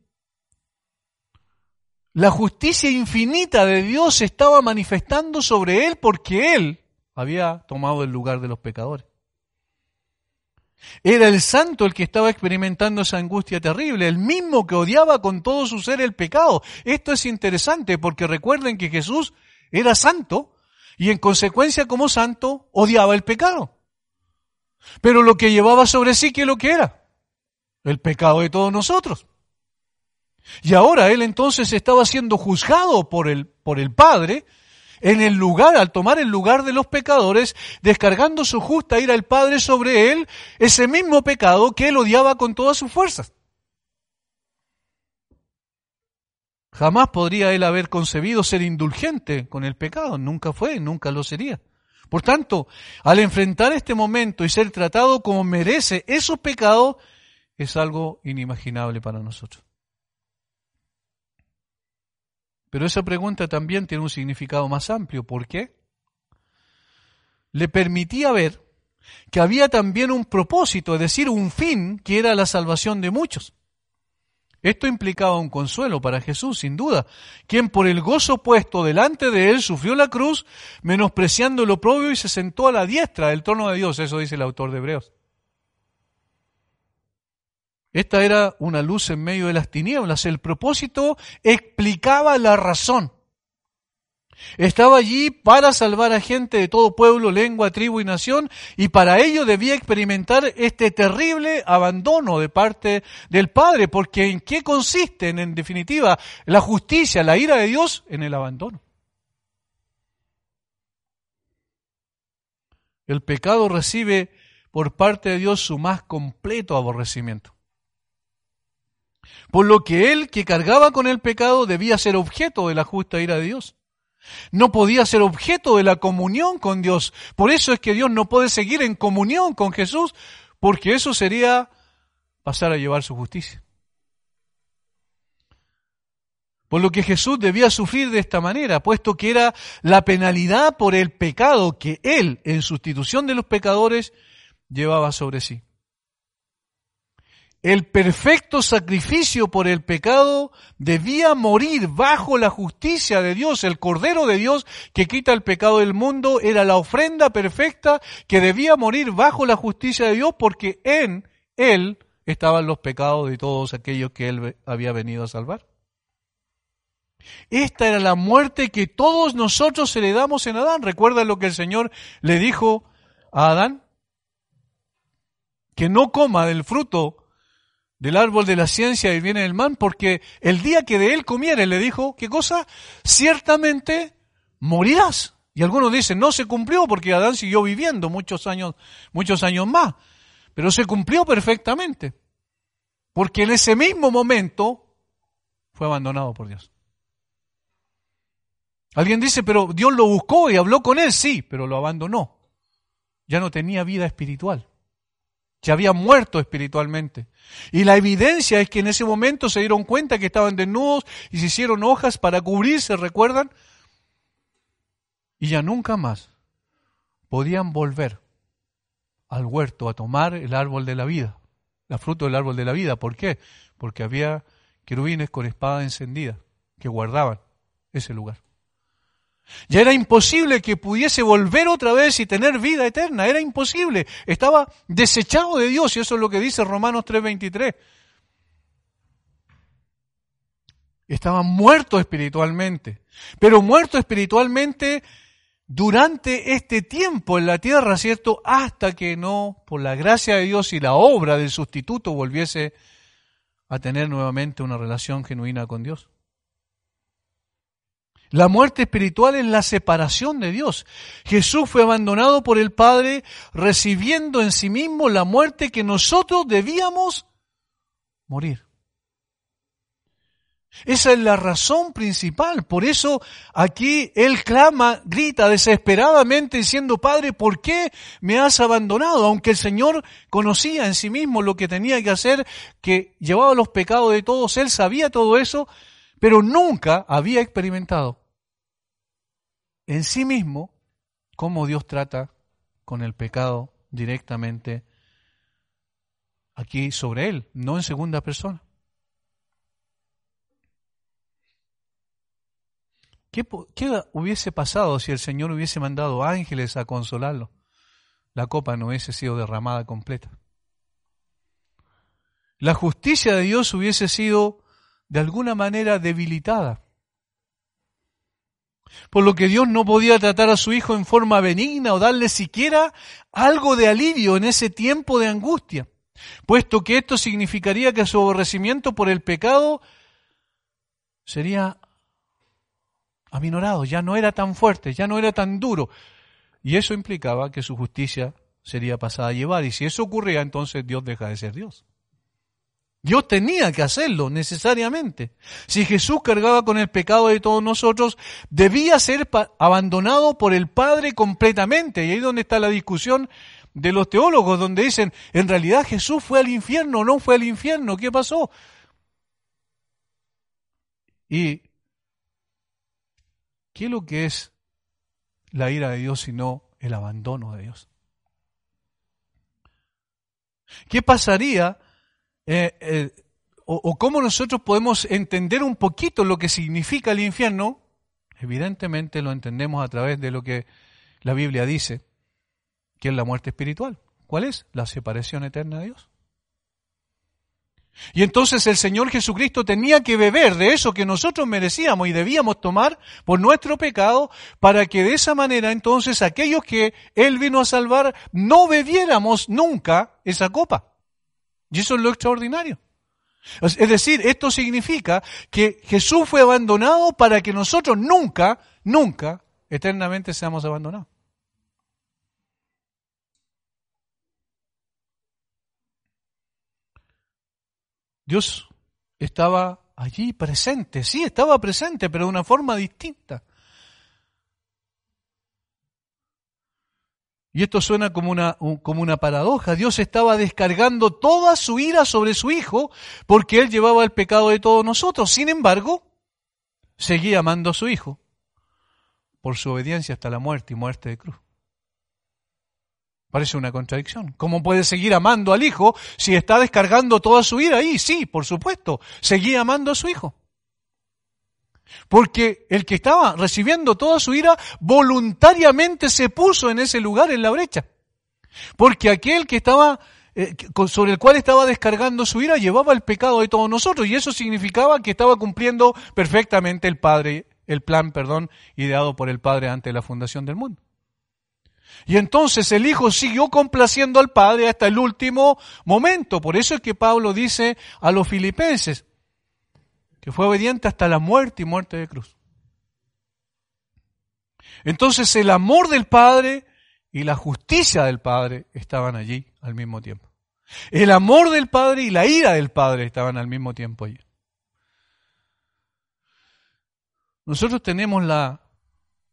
La justicia infinita de Dios estaba manifestando sobre él porque él había tomado el lugar de los pecadores. Era el santo el que estaba experimentando esa angustia terrible, el mismo que odiaba con todo su ser el pecado. Esto es interesante porque recuerden que Jesús era santo y en consecuencia como santo odiaba el pecado. Pero lo que llevaba sobre sí, ¿qué es lo que era? El pecado de todos nosotros. Y ahora él entonces estaba siendo juzgado por el, por el Padre en el lugar, al tomar el lugar de los pecadores, descargando su justa ira al Padre sobre él, ese mismo pecado que él odiaba con todas sus fuerzas. Jamás podría él haber concebido ser indulgente con el pecado, nunca fue, nunca lo sería. Por tanto, al enfrentar este momento y ser tratado como merece esos pecados, es algo inimaginable para nosotros. Pero esa pregunta también tiene un significado más amplio. ¿Por qué? Le permitía ver que había también un propósito, es decir, un fin, que era la salvación de muchos. Esto implicaba un consuelo para Jesús, sin duda, quien por el gozo puesto delante de él sufrió la cruz, menospreciando lo propio y se sentó a la diestra del trono de Dios, eso dice el autor de Hebreos. Esta era una luz en medio de las tinieblas. El propósito explicaba la razón. Estaba allí para salvar a gente de todo pueblo, lengua, tribu y nación, y para ello debía experimentar este terrible abandono de parte del Padre, porque ¿en qué consiste, en definitiva, la justicia, la ira de Dios? En el abandono. El pecado recibe por parte de Dios su más completo aborrecimiento. Por lo que él que cargaba con el pecado debía ser objeto de la justa ira de Dios. No podía ser objeto de la comunión con Dios. Por eso es que Dios no puede seguir en comunión con Jesús, porque eso sería pasar a llevar su justicia. Por lo que Jesús debía sufrir de esta manera, puesto que era la penalidad por el pecado que Él, en sustitución de los pecadores, llevaba sobre sí el perfecto sacrificio por el pecado debía morir bajo la justicia de Dios. El Cordero de Dios que quita el pecado del mundo era la ofrenda perfecta que debía morir bajo la justicia de Dios porque en Él estaban los pecados de todos aquellos que Él había venido a salvar. Esta era la muerte que todos nosotros heredamos en Adán. ¿Recuerdan lo que el Señor le dijo a Adán? Que no coma del fruto del árbol de la ciencia y viene el mal, porque el día que de él comiere, le dijo, ¿qué cosa? Ciertamente morirás. Y algunos dicen, no se cumplió porque Adán siguió viviendo muchos años, muchos años más. Pero se cumplió perfectamente. Porque en ese mismo momento fue abandonado por Dios. Alguien dice, pero Dios lo buscó y habló con él, sí, pero lo abandonó. Ya no tenía vida espiritual. Ya había muerto espiritualmente. Y la evidencia es que en ese momento se dieron cuenta que estaban desnudos y se hicieron hojas para cubrirse, ¿recuerdan? Y ya nunca más podían volver al huerto a tomar el árbol de la vida, la fruto del árbol de la vida. ¿Por qué? Porque había querubines con espada encendida que guardaban ese lugar. Ya era imposible que pudiese volver otra vez y tener vida eterna. Era imposible. Estaba desechado de Dios y eso es lo que dice Romanos 3:23. Estaba muerto espiritualmente, pero muerto espiritualmente durante este tiempo en la tierra, ¿cierto? Hasta que no, por la gracia de Dios y la obra del sustituto, volviese a tener nuevamente una relación genuina con Dios. La muerte espiritual es la separación de Dios. Jesús fue abandonado por el Padre, recibiendo en sí mismo la muerte que nosotros debíamos morir. Esa es la razón principal. Por eso aquí Él clama, grita desesperadamente diciendo, Padre, ¿por qué me has abandonado? Aunque el Señor conocía en sí mismo lo que tenía que hacer, que llevaba los pecados de todos, Él sabía todo eso, pero nunca había experimentado en sí mismo cómo Dios trata con el pecado directamente aquí sobre él, no en segunda persona. ¿Qué, ¿Qué, hubiese pasado si el Señor hubiese mandado ángeles a consolarlo? La copa no hubiese sido derramada completa. La justicia de Dios hubiese sido de alguna manera debilitada. Por lo que Dios no podía tratar a su hijo en forma benigna o darle siquiera algo de alivio en ese tiempo de angustia, puesto que esto significaría que su aborrecimiento por el pecado sería aminorado, ya no era tan fuerte, ya no era tan duro. Y eso implicaba que su justicia sería pasada a llevar. Y si eso ocurría, entonces Dios deja de ser Dios. Dios tenía que hacerlo necesariamente. Si Jesús cargaba con el pecado de todos nosotros, debía ser abandonado por el Padre completamente. Y ahí es donde está la discusión de los teólogos, donde dicen, en realidad Jesús fue al infierno no fue al infierno, ¿qué pasó? Y, ¿qué es lo que es la ira de Dios sino el abandono de Dios? ¿Qué pasaría eh, eh, o, cómo nosotros podemos entender un poquito lo que significa el infierno, evidentemente lo entendemos a través de lo que la Biblia dice, que es la muerte espiritual. ¿Cuál es? La separación eterna de Dios. Y entonces el Señor Jesucristo tenía que beber de eso que nosotros merecíamos y debíamos tomar por nuestro pecado para que de esa manera entonces aquellos que Él vino a salvar no bebiéramos nunca esa copa. Y eso es lo extraordinario. Es decir, esto significa que Jesús fue abandonado para que nosotros nunca, nunca, eternamente seamos abandonados. Dios estaba allí presente, sí, estaba presente, pero de una forma distinta. Y esto suena como una, como una paradoja. Dios estaba descargando toda su ira sobre su Hijo porque Él llevaba el pecado de todos nosotros. Sin embargo, seguía amando a su Hijo por su obediencia hasta la muerte y muerte de cruz. Parece una contradicción. ¿Cómo puede seguir amando al Hijo si está descargando toda su ira ahí? Sí, por supuesto. Seguía amando a su Hijo. Porque el que estaba recibiendo toda su ira voluntariamente se puso en ese lugar, en la brecha. Porque aquel que estaba, eh, sobre el cual estaba descargando su ira, llevaba el pecado de todos nosotros. Y eso significaba que estaba cumpliendo perfectamente el Padre, el plan, perdón, ideado por el Padre antes de la fundación del mundo. Y entonces el Hijo siguió complaciendo al Padre hasta el último momento. Por eso es que Pablo dice a los filipenses, que fue obediente hasta la muerte y muerte de cruz. Entonces el amor del Padre y la justicia del Padre estaban allí al mismo tiempo. El amor del Padre y la ira del Padre estaban al mismo tiempo allí. Nosotros tenemos la,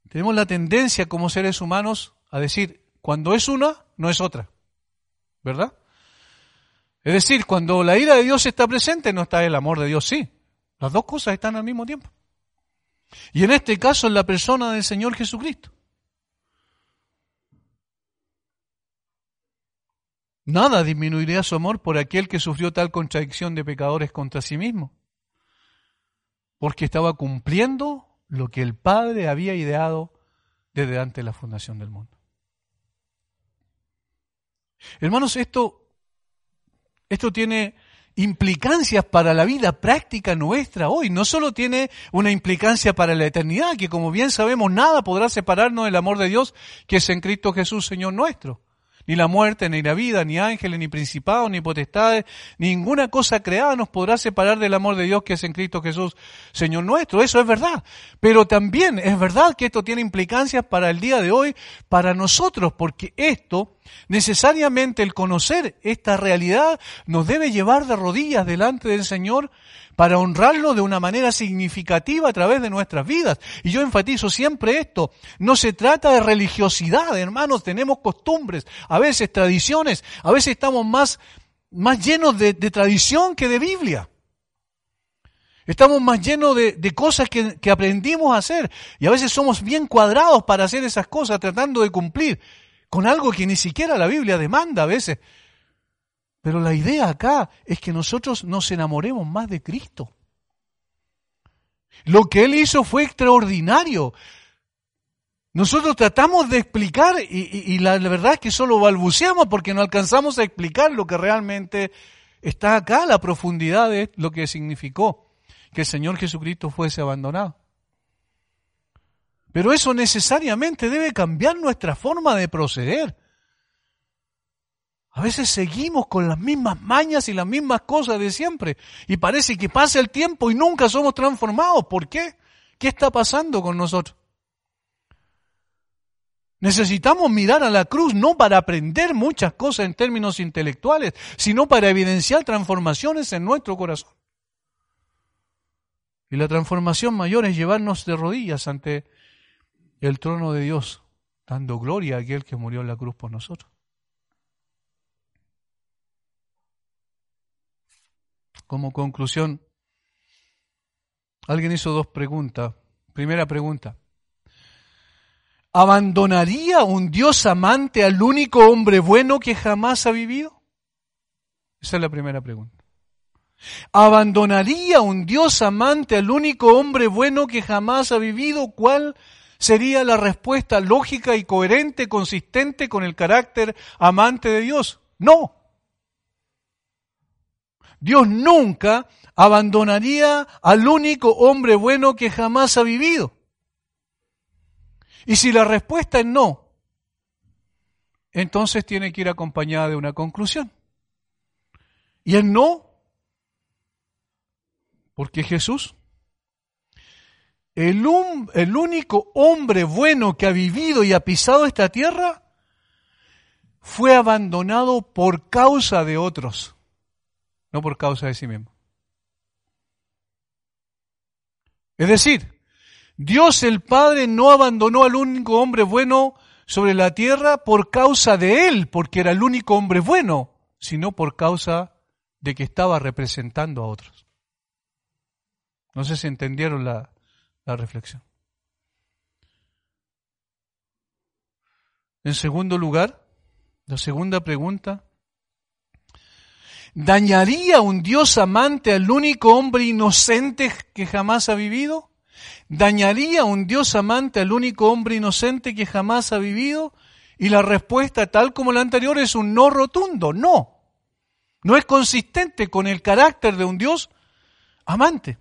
tenemos la tendencia como seres humanos a decir, cuando es una, no es otra. ¿Verdad? Es decir, cuando la ira de Dios está presente, no está el amor de Dios, sí. Las dos cosas están al mismo tiempo. Y en este caso en la persona del Señor Jesucristo. Nada disminuiría su amor por aquel que sufrió tal contradicción de pecadores contra sí mismo. Porque estaba cumpliendo lo que el Padre había ideado desde antes de la fundación del mundo. Hermanos, esto, esto tiene implicancias para la vida práctica nuestra hoy. No solo tiene una implicancia para la eternidad, que como bien sabemos nada podrá separarnos del amor de Dios que es en Cristo Jesús, Señor nuestro ni la muerte, ni la vida, ni ángeles, ni principados, ni potestades, ninguna cosa creada nos podrá separar del amor de Dios que es en Cristo Jesús, Señor nuestro. Eso es verdad. Pero también es verdad que esto tiene implicancias para el día de hoy, para nosotros, porque esto, necesariamente el conocer esta realidad, nos debe llevar de rodillas delante del Señor para honrarlo de una manera significativa a través de nuestras vidas. Y yo enfatizo siempre esto, no se trata de religiosidad, hermanos, tenemos costumbres, a veces tradiciones, a veces estamos más, más llenos de, tradición que de Biblia. Estamos más llenos de, cosas que, aprendimos a hacer y a veces somos bien cuadrados para hacer esas cosas tratando de cumplir con algo que ni siquiera la Biblia demanda a veces. Pero la idea acá es que nosotros nos enamoremos más de Cristo. Lo que Él hizo fue extraordinario. Nosotros tratamos de explicar y, la, verdad es que solo balbuceamos porque no alcanzamos a explicar lo que realmente está acá, la profundidad de lo que significó que el Señor Jesucristo fuese abandonado. Pero eso necesariamente debe cambiar nuestra forma de proceder. A veces seguimos con las mismas mañas y las mismas cosas de siempre. Y parece que pasa el tiempo y nunca somos transformados. ¿Por qué? ¿Qué está pasando con nosotros? Necesitamos mirar a la cruz no para aprender muchas cosas en términos intelectuales, sino para evidenciar transformaciones en nuestro corazón. Y la transformación mayor es llevarnos de rodillas ante el trono de Dios, dando gloria a aquel que murió en la cruz por nosotros. Como conclusión, alguien hizo dos preguntas. Primera pregunta, ¿abandonaría un Dios amante al único hombre bueno que jamás ha vivido? Esa es la primera pregunta. ¿Abandonaría un Dios amante al único hombre bueno que jamás ha vivido? ¿Cuál sería la respuesta lógica y coherente, consistente con el carácter amante de Dios? No. Dios nunca abandonaría al único hombre bueno que jamás ha vivido. Y si la respuesta es no, entonces tiene que ir acompañada de una conclusión. Y es no, porque Jesús, el, el único hombre bueno que ha vivido y ha pisado esta tierra, fue abandonado por causa de otros no por causa de sí mismo. Es decir, Dios el Padre no abandonó al único hombre bueno sobre la tierra por causa de él, porque era el único hombre bueno, sino por causa de que estaba representando a otros. No sé si entendieron la, la reflexión. En segundo lugar, la segunda pregunta, ¿Dañaría un Dios amante al único hombre inocente que jamás ha vivido? ¿Dañaría un Dios amante al único hombre inocente que jamás ha vivido? Y la respuesta, tal como la anterior, es un no rotundo, no. No es consistente con el carácter de un Dios amante.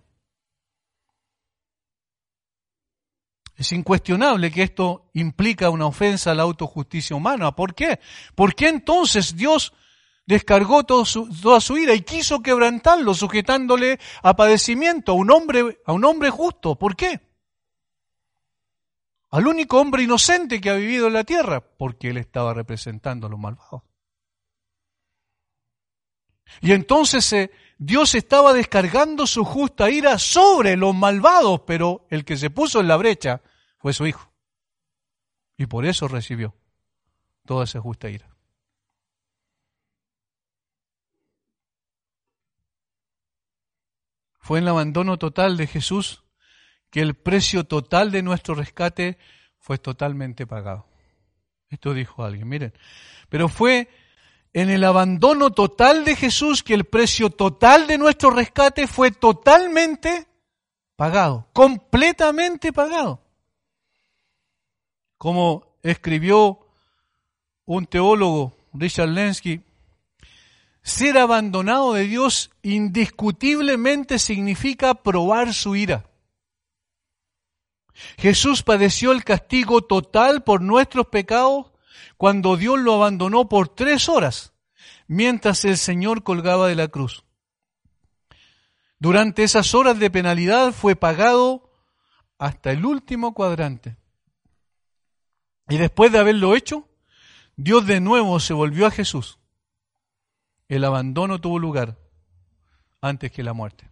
Es incuestionable que esto implica una ofensa a la autojusticia humana. ¿Por qué? ¿Por qué entonces Dios descargó toda su ira y quiso quebrantarlo, sujetándole a padecimiento a un hombre, a un hombre justo. ¿Por qué? Al único hombre inocente que ha vivido en la tierra, porque él estaba representando a los malvados. Y entonces eh, Dios estaba descargando su justa ira sobre los malvados, pero el que se puso en la brecha fue su hijo. Y por eso recibió toda esa justa ira. Fue en el abandono total de Jesús que el precio total de nuestro rescate fue totalmente pagado. Esto dijo alguien, miren. Pero fue en el abandono total de Jesús que el precio total de nuestro rescate fue totalmente pagado, completamente pagado. Como escribió un teólogo, Richard Lenski, ser abandonado de Dios indiscutiblemente significa probar su ira. Jesús padeció el castigo total por nuestros pecados cuando Dios lo abandonó por tres horas, mientras el Señor colgaba de la cruz. Durante esas horas de penalidad fue pagado hasta el último cuadrante. Y después de haberlo hecho, Dios de nuevo se volvió a Jesús. El abandono tuvo lugar antes que la muerte.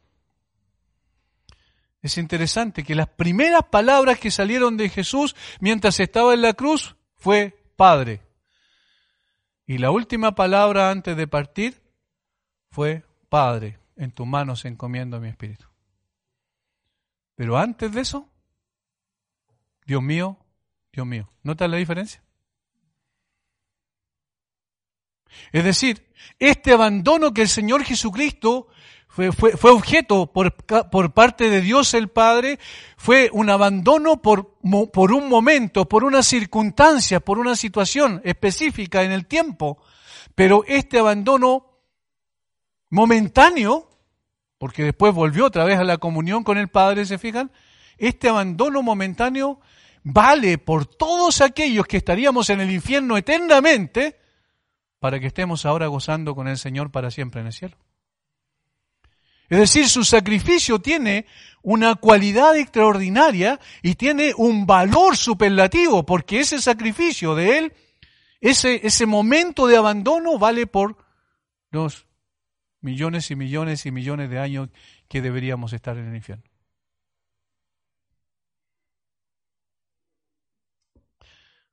Es interesante que las primeras palabras que salieron de Jesús mientras estaba en la cruz fue Padre. Y la última palabra antes de partir fue Padre, en tus manos encomiendo mi espíritu. Pero antes de eso, Dios mío, Dios mío. ¿Notas la diferencia? Es decir, este abandono que el Señor Jesucristo fue, fue, objeto por, por, parte de Dios el Padre, fue un abandono por, por un momento, por una circunstancia, por una situación específica en el tiempo. Pero este abandono momentáneo, porque después volvió otra vez a la comunión con el Padre, ¿se fijan? Este abandono momentáneo vale por todos aquellos que estaríamos en el infierno eternamente, para que estemos ahora gozando con el Señor para siempre en el cielo. Es decir, su sacrificio tiene una cualidad extraordinaria y tiene un valor superlativo, porque ese sacrificio de Él, ese, ese momento de abandono vale por los millones y millones y millones de años que deberíamos estar en el infierno.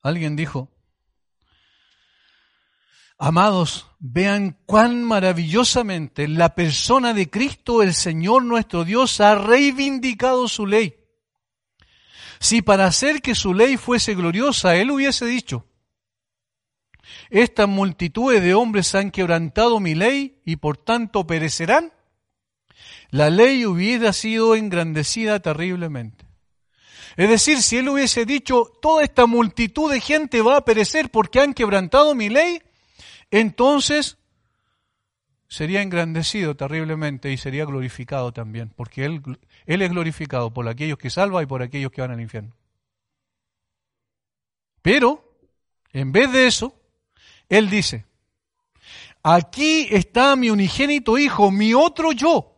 Alguien dijo, Amados, vean cuán maravillosamente la persona de Cristo, el Señor nuestro Dios, ha reivindicado su ley. Si para hacer que su ley fuese gloriosa, Él hubiese dicho, estas multitudes de hombres han quebrantado mi ley y por tanto perecerán, la ley hubiera sido engrandecida terriblemente. Es decir, si Él hubiese dicho, toda esta multitud de gente va a perecer porque han quebrantado mi ley, entonces sería engrandecido terriblemente y sería glorificado también, porque él, él es glorificado por aquellos que salva y por aquellos que van al infierno. Pero, en vez de eso, Él dice, aquí está mi unigénito Hijo, mi otro yo.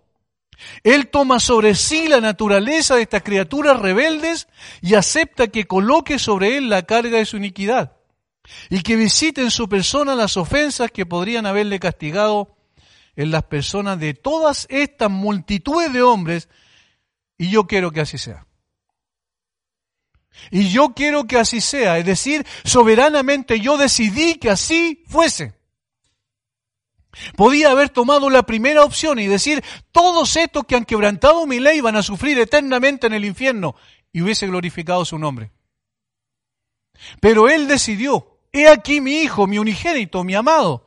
Él toma sobre sí la naturaleza de estas criaturas rebeldes y acepta que coloque sobre Él la carga de su iniquidad y que visite en su persona las ofensas que podrían haberle castigado en las personas de todas estas multitudes de hombres, y yo quiero que así sea. Y yo quiero que así sea, es decir, soberanamente yo decidí que así fuese. Podía haber tomado la primera opción y decir, todos estos que han quebrantado mi ley van a sufrir eternamente en el infierno, y hubiese glorificado su nombre. Pero él decidió He aquí mi hijo, mi unigénito, mi amado,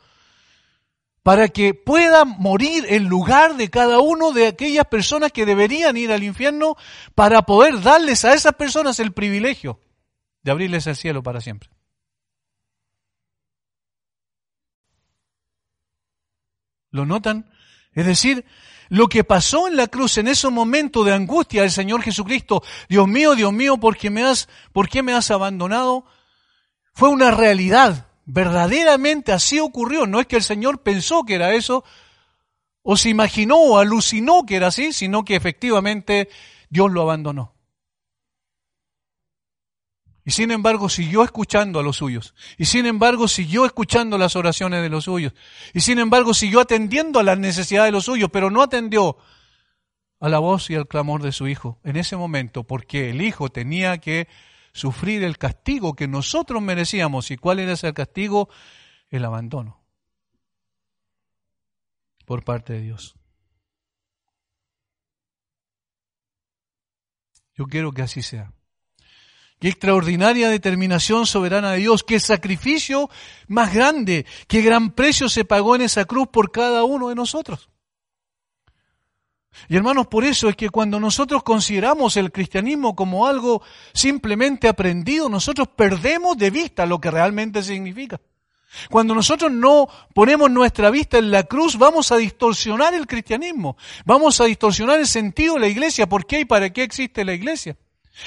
para que pueda morir en lugar de cada uno de aquellas personas que deberían ir al infierno, para poder darles a esas personas el privilegio de abrirles el cielo para siempre. ¿Lo notan? Es decir, lo que pasó en la cruz en ese momento de angustia del Señor Jesucristo, Dios mío, Dios mío, ¿por qué me por qué me has abandonado? Fue una realidad. Verdaderamente así ocurrió. No es que el Señor pensó que era eso, o se imaginó o alucinó que era así, sino que efectivamente Dios lo abandonó. Y sin embargo siguió escuchando a los suyos. Y sin embargo siguió escuchando las oraciones de los suyos. Y sin embargo siguió atendiendo a las necesidades de los suyos, pero no atendió a la voz y al clamor de su hijo en ese momento, porque el hijo tenía que sufrir el castigo que nosotros merecíamos. ¿Y cuál era ese castigo? El abandono por parte de Dios. Yo quiero que así sea. Qué extraordinaria determinación soberana de Dios, qué sacrificio más grande, qué gran precio se pagó en esa cruz por cada uno de nosotros. Y hermanos, por eso es que cuando nosotros consideramos el cristianismo como algo simplemente aprendido, nosotros perdemos de vista lo que realmente significa. Cuando nosotros no ponemos nuestra vista en la cruz, vamos a distorsionar el cristianismo, vamos a distorsionar el sentido de la iglesia. ¿Por qué y para qué existe la iglesia?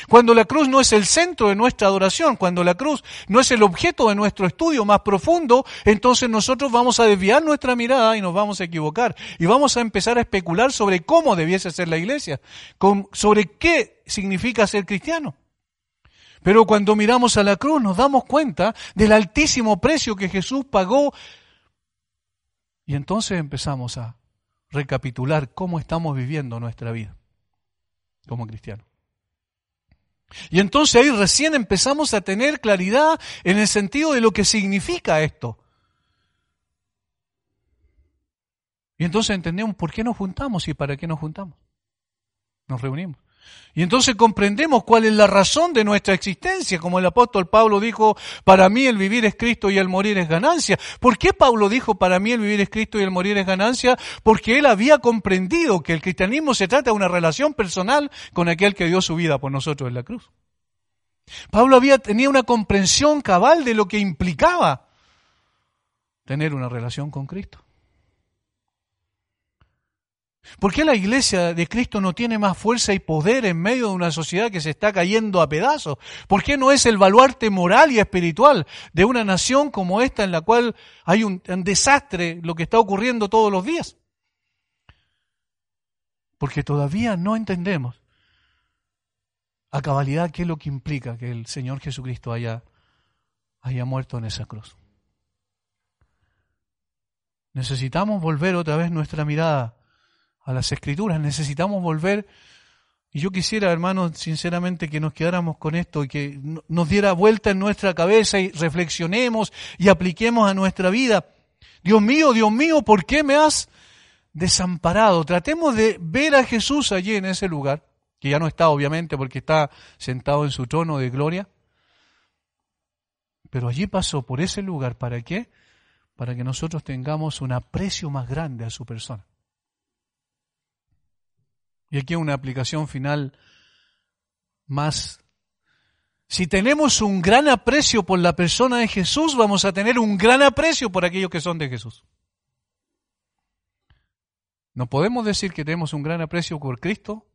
Cuando la cruz no es el centro de nuestra adoración, cuando la cruz no es el objeto de nuestro estudio más profundo, entonces nosotros vamos a desviar nuestra mirada y nos vamos a equivocar. Y vamos a empezar a especular sobre cómo debiese ser la iglesia, sobre qué significa ser cristiano. Pero cuando miramos a la cruz nos damos cuenta del altísimo precio que Jesús pagó y entonces empezamos a recapitular cómo estamos viviendo nuestra vida como cristianos. Y entonces ahí recién empezamos a tener claridad en el sentido de lo que significa esto. Y entonces entendemos por qué nos juntamos y para qué nos juntamos. Nos reunimos. Y entonces comprendemos cuál es la razón de nuestra existencia, como el apóstol Pablo dijo, para mí el vivir es Cristo y el morir es ganancia. ¿Por qué Pablo dijo, para mí el vivir es Cristo y el morir es ganancia? Porque él había comprendido que el cristianismo se trata de una relación personal con aquel que dio su vida por nosotros en la cruz. Pablo había tenía una comprensión cabal de lo que implicaba tener una relación con Cristo. ¿Por qué la iglesia de Cristo no tiene más fuerza y poder en medio de una sociedad que se está cayendo a pedazos? ¿Por qué no es el baluarte moral y espiritual de una nación como esta en la cual hay un, desastre lo que está ocurriendo todos los días? Porque todavía no entendemos a cabalidad qué es lo que implica que el Señor Jesucristo haya, haya muerto en esa cruz. Necesitamos volver otra vez nuestra mirada a las escrituras. Necesitamos volver. Y yo quisiera, hermanos, sinceramente que nos quedáramos con esto y que nos diera vuelta en nuestra cabeza y reflexionemos y apliquemos a nuestra vida. Dios mío, Dios mío, ¿por qué me has desamparado? Tratemos de ver a Jesús allí en ese lugar, que ya no está obviamente porque está sentado en su trono de gloria. Pero allí pasó por ese lugar, ¿para qué? Para que nosotros tengamos un aprecio más grande a su persona. Y aquí una aplicación final más. Si tenemos un gran aprecio por la persona de Jesús, vamos a tener un gran aprecio por aquellos que son de Jesús. No podemos decir que tenemos un gran aprecio por Cristo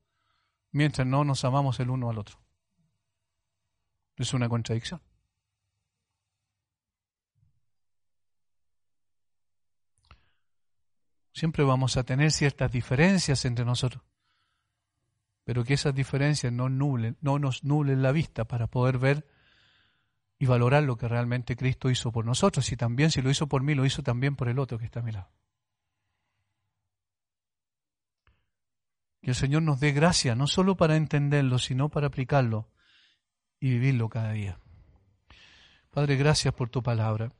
mientras no nos amamos el uno al otro. Es una contradicción. Siempre vamos a tener ciertas diferencias entre nosotros pero que esas diferencias no, no nos nublen la vista para poder ver y valorar lo que realmente Cristo hizo por nosotros. Y también si lo hizo por mí, lo hizo también por el otro que está a mi lado. Que el Señor nos dé gracia, no solo para entenderlo, sino para aplicarlo y vivirlo cada día. Padre, gracias por tu palabra.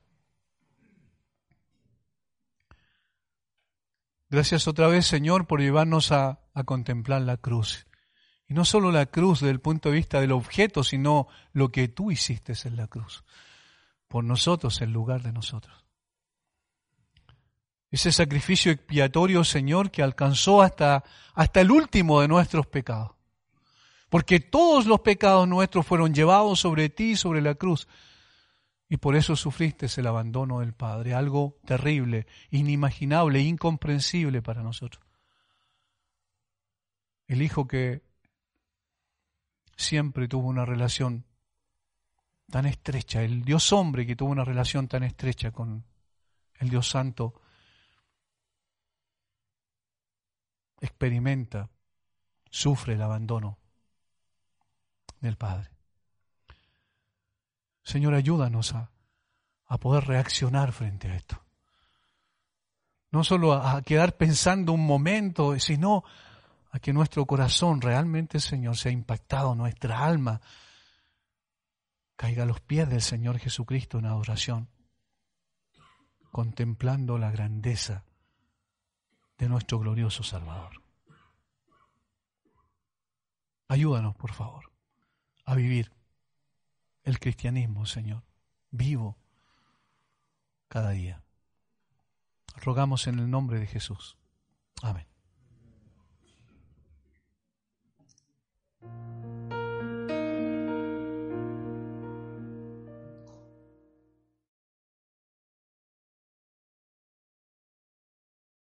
Gracias otra vez, Señor, por llevarnos a, a contemplar la cruz y no solo la cruz desde el punto de vista del objeto, sino lo que tú hiciste en la cruz. Por nosotros, en lugar de nosotros. Ese sacrificio expiatorio, Señor, que alcanzó hasta, hasta el último de nuestros pecados. Porque todos los pecados nuestros fueron llevados sobre ti sobre la cruz. Y por eso sufriste el abandono del Padre, algo terrible, inimaginable, incomprensible para nosotros. El Hijo que siempre tuvo una relación tan estrecha, el Dios hombre que tuvo una relación tan estrecha con el Dios santo, experimenta, sufre el abandono del Padre. Señor, ayúdanos a, a poder reaccionar frente a esto. No solo a, a quedar pensando un momento, sino a que nuestro corazón realmente, Señor, sea impactado, nuestra alma caiga a los pies del Señor Jesucristo en adoración, contemplando la grandeza de nuestro glorioso Salvador. Ayúdanos, por favor, a vivir el cristianismo, Señor, vivo cada día. Rogamos en el nombre de Jesús. Amén. thank you